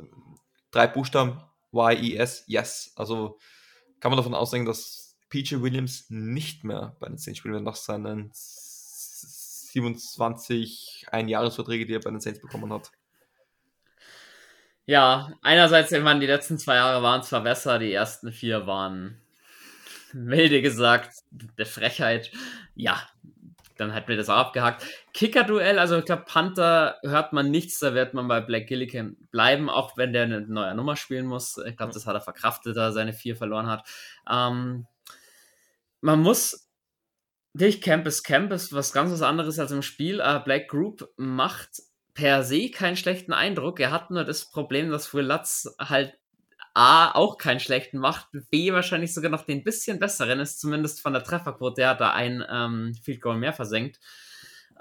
Drei Buchstaben, Y-E-S, yes. Also kann man davon ausgehen, dass PJ Williams nicht mehr bei den Saints spielen wird nach seinen 27 Einjahresverträge, die er bei den Saints bekommen hat. Ja, einerseits, ich meine, die letzten zwei Jahre waren zwar besser, die ersten vier waren milde gesagt, der Frechheit. Ja, dann hätten wir das auch abgehakt. Kicker-Duell, also ich glaube, Panther hört man nichts, da wird man bei Black Gilligan bleiben, auch wenn der eine neue Nummer spielen muss. Ich glaube, das hat er verkraftet, da er seine vier verloren hat. Ähm, man muss Natürlich, Camp ist Camp ist was ganz was anderes als im Spiel. Aber Black Group macht per se keinen schlechten Eindruck. Er hat nur das Problem, dass Will Lutz halt A auch keinen schlechten macht, B wahrscheinlich sogar noch den bisschen besseren ist, zumindest von der Trefferquote. Er hat da ein ähm, Field Goal mehr versenkt.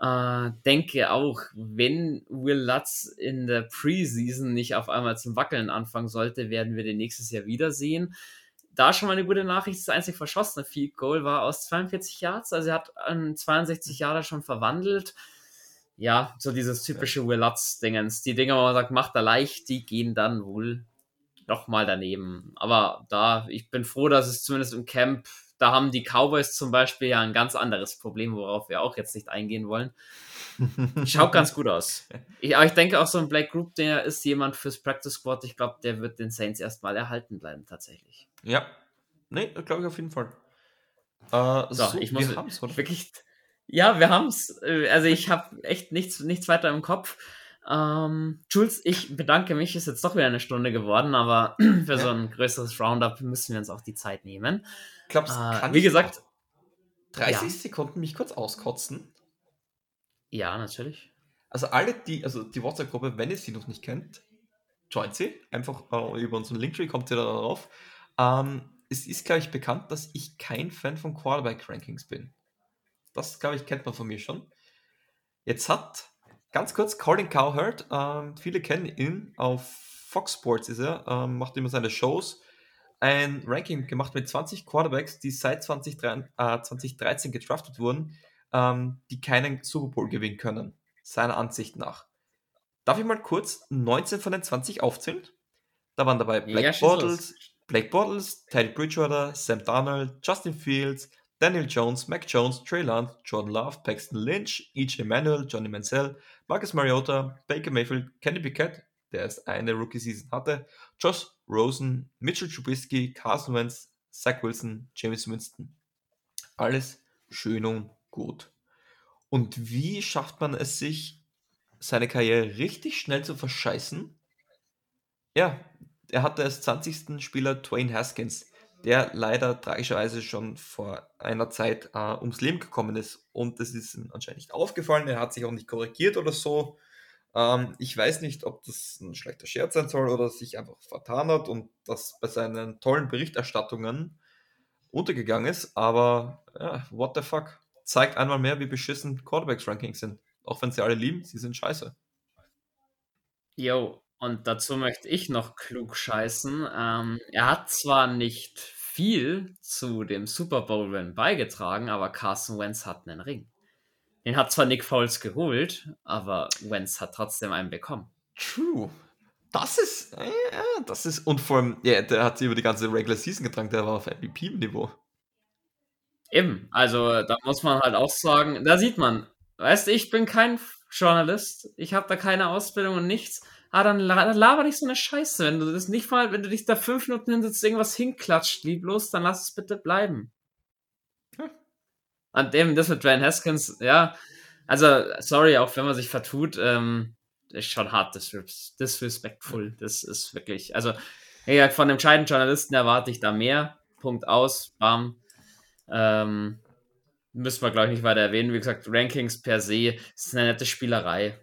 Äh, denke auch, wenn Will Lutz in der Preseason nicht auf einmal zum Wackeln anfangen sollte, werden wir den nächstes Jahr wiedersehen da schon mal eine gute Nachricht. Das einzig verschossene Field Goal war aus 42 Yards. Also er hat an 62 Jahre schon verwandelt. Ja, so dieses typische Will Lutz-Dingens. Die Dinge, wo man sagt, macht er leicht, die gehen dann wohl nochmal daneben. Aber da, ich bin froh, dass es zumindest im Camp, da haben die Cowboys zum Beispiel ja ein ganz anderes Problem, worauf wir auch jetzt nicht eingehen wollen. (laughs) Schaut ganz gut aus. Ich, aber ich denke auch so ein Black Group, der ist jemand fürs Practice Squad. Ich glaube, der wird den Saints erstmal erhalten bleiben, tatsächlich. Ja, nee, glaube ich auf jeden Fall. Äh, so, so, ich muss wir wirklich. Ja, wir haben es. Äh, also ich habe echt nichts, nichts weiter im Kopf. Ähm, Jules, ich bedanke mich. Ist jetzt doch wieder eine Stunde geworden, aber (clears throat) für ja. so ein größeres Roundup müssen wir uns auch die Zeit nehmen. Glaubst äh, kann Wie gesagt, 30 ja. Sekunden mich kurz auskotzen? Ja, natürlich. Also alle, die, also die WhatsApp-Gruppe, wenn ihr sie noch nicht kennt, joint sie. Einfach äh, über unseren Linktree kommt ihr da drauf. Ähm, es ist, glaube ich, bekannt, dass ich kein Fan von Quarterback-Rankings bin. Das, glaube ich, kennt man von mir schon. Jetzt hat, ganz kurz, Colin Cowherd, ähm, viele kennen ihn, auf Fox Sports ist er, ähm, macht immer seine Shows, ein Ranking gemacht mit 20 Quarterbacks, die seit 2013, äh, 2013 gedraftet wurden, ähm, die keinen Super Bowl gewinnen können, seiner Ansicht nach. Darf ich mal kurz 19 von den 20 aufzählen? Da waren dabei Black ja, Bottles, Blake Bortles, Teddy Bridgewater, Sam Darnold, Justin Fields, Daniel Jones, Mac Jones, Trey Lance, Jordan Love, Paxton Lynch, E.J. Manuel, Johnny Mansell, Marcus Mariota, Baker Mayfield, Kenny Pickett, der erst eine Rookie-Season hatte. Josh Rosen, Mitchell Trubisky, Carson Wentz, Zach Wilson, James Winston. Alles schön und gut. Und wie schafft man es sich, seine Karriere richtig schnell zu verscheißen? Ja, er hatte als 20. Spieler Dwayne Haskins, der leider tragischerweise schon vor einer Zeit äh, ums Leben gekommen ist. Und das ist ihm anscheinend nicht aufgefallen. Er hat sich auch nicht korrigiert oder so. Ähm, ich weiß nicht, ob das ein schlechter Scherz sein soll oder sich einfach vertan hat und das bei seinen tollen Berichterstattungen untergegangen ist. Aber ja, what the fuck? Zeigt einmal mehr, wie beschissen Quarterbacks-Rankings sind. Auch wenn sie alle lieben, sie sind scheiße. Yo, und dazu möchte ich noch klug scheißen. Ähm, er hat zwar nicht viel zu dem Super Bowl-Win beigetragen, aber Carson Wentz hat einen Ring. Den hat zwar Nick Foles geholt, aber Wentz hat trotzdem einen bekommen. True. Das ist, äh, das ist, und vor allem, ja, der hat sie über die ganze Regular Season getragen, der war auf MVP-Niveau. Eben, also da muss man halt auch sagen, da sieht man, weißt du, ich bin kein Journalist, ich habe da keine Ausbildung und nichts, ah, dann, dann laber nicht so eine Scheiße. Wenn du das nicht mal, wenn du dich da fünf Minuten hinsetzt, irgendwas hinklatscht, lieblos, dann lass es bitte bleiben. Hm. An dem, das mit Dwayne Haskins, ja, also, sorry, auch wenn man sich vertut, ähm, ist schon hart disres disrespectful. Das ist wirklich, also, ja, von dem scheiden Journalisten erwarte ich da mehr. Punkt aus, bam. Ähm, müssen wir, glaube ich, nicht weiter erwähnen. Wie gesagt, Rankings per se ist eine nette Spielerei.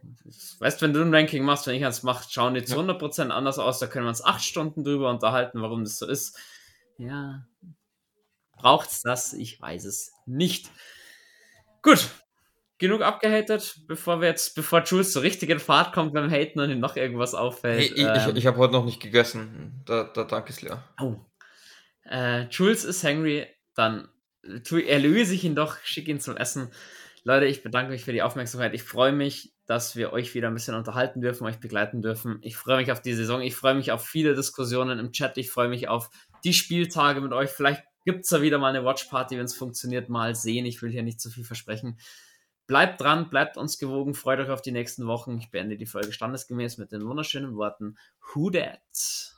Weißt du, wenn du ein Ranking machst, wenn ich eins mache, schauen die zu 100% anders aus. Da können wir uns acht Stunden drüber unterhalten, warum das so ist. Ja, braucht's das? Ich weiß es nicht. Gut, genug abgehatet, bevor wir jetzt, bevor Jules so richtig in Fahrt kommt beim Haten und ihm noch irgendwas auffällt. Hey, ich, ähm, ich, ich habe heute noch nicht gegessen. Da, da danke es leer. Oh. Äh, Jules ist hangry, dann tu, erlöse ich ihn doch, schicke ihn zum Essen. Leute, ich bedanke mich für die Aufmerksamkeit. Ich freue mich, dass wir euch wieder ein bisschen unterhalten dürfen, euch begleiten dürfen. Ich freue mich auf die Saison. Ich freue mich auf viele Diskussionen im Chat. Ich freue mich auf die Spieltage mit euch. Vielleicht gibt es ja wieder mal eine Watchparty, wenn es funktioniert. Mal sehen. Ich will hier nicht zu viel versprechen. Bleibt dran, bleibt uns gewogen, freut euch auf die nächsten Wochen. Ich beende die Folge standesgemäß mit den wunderschönen Worten Who Dat?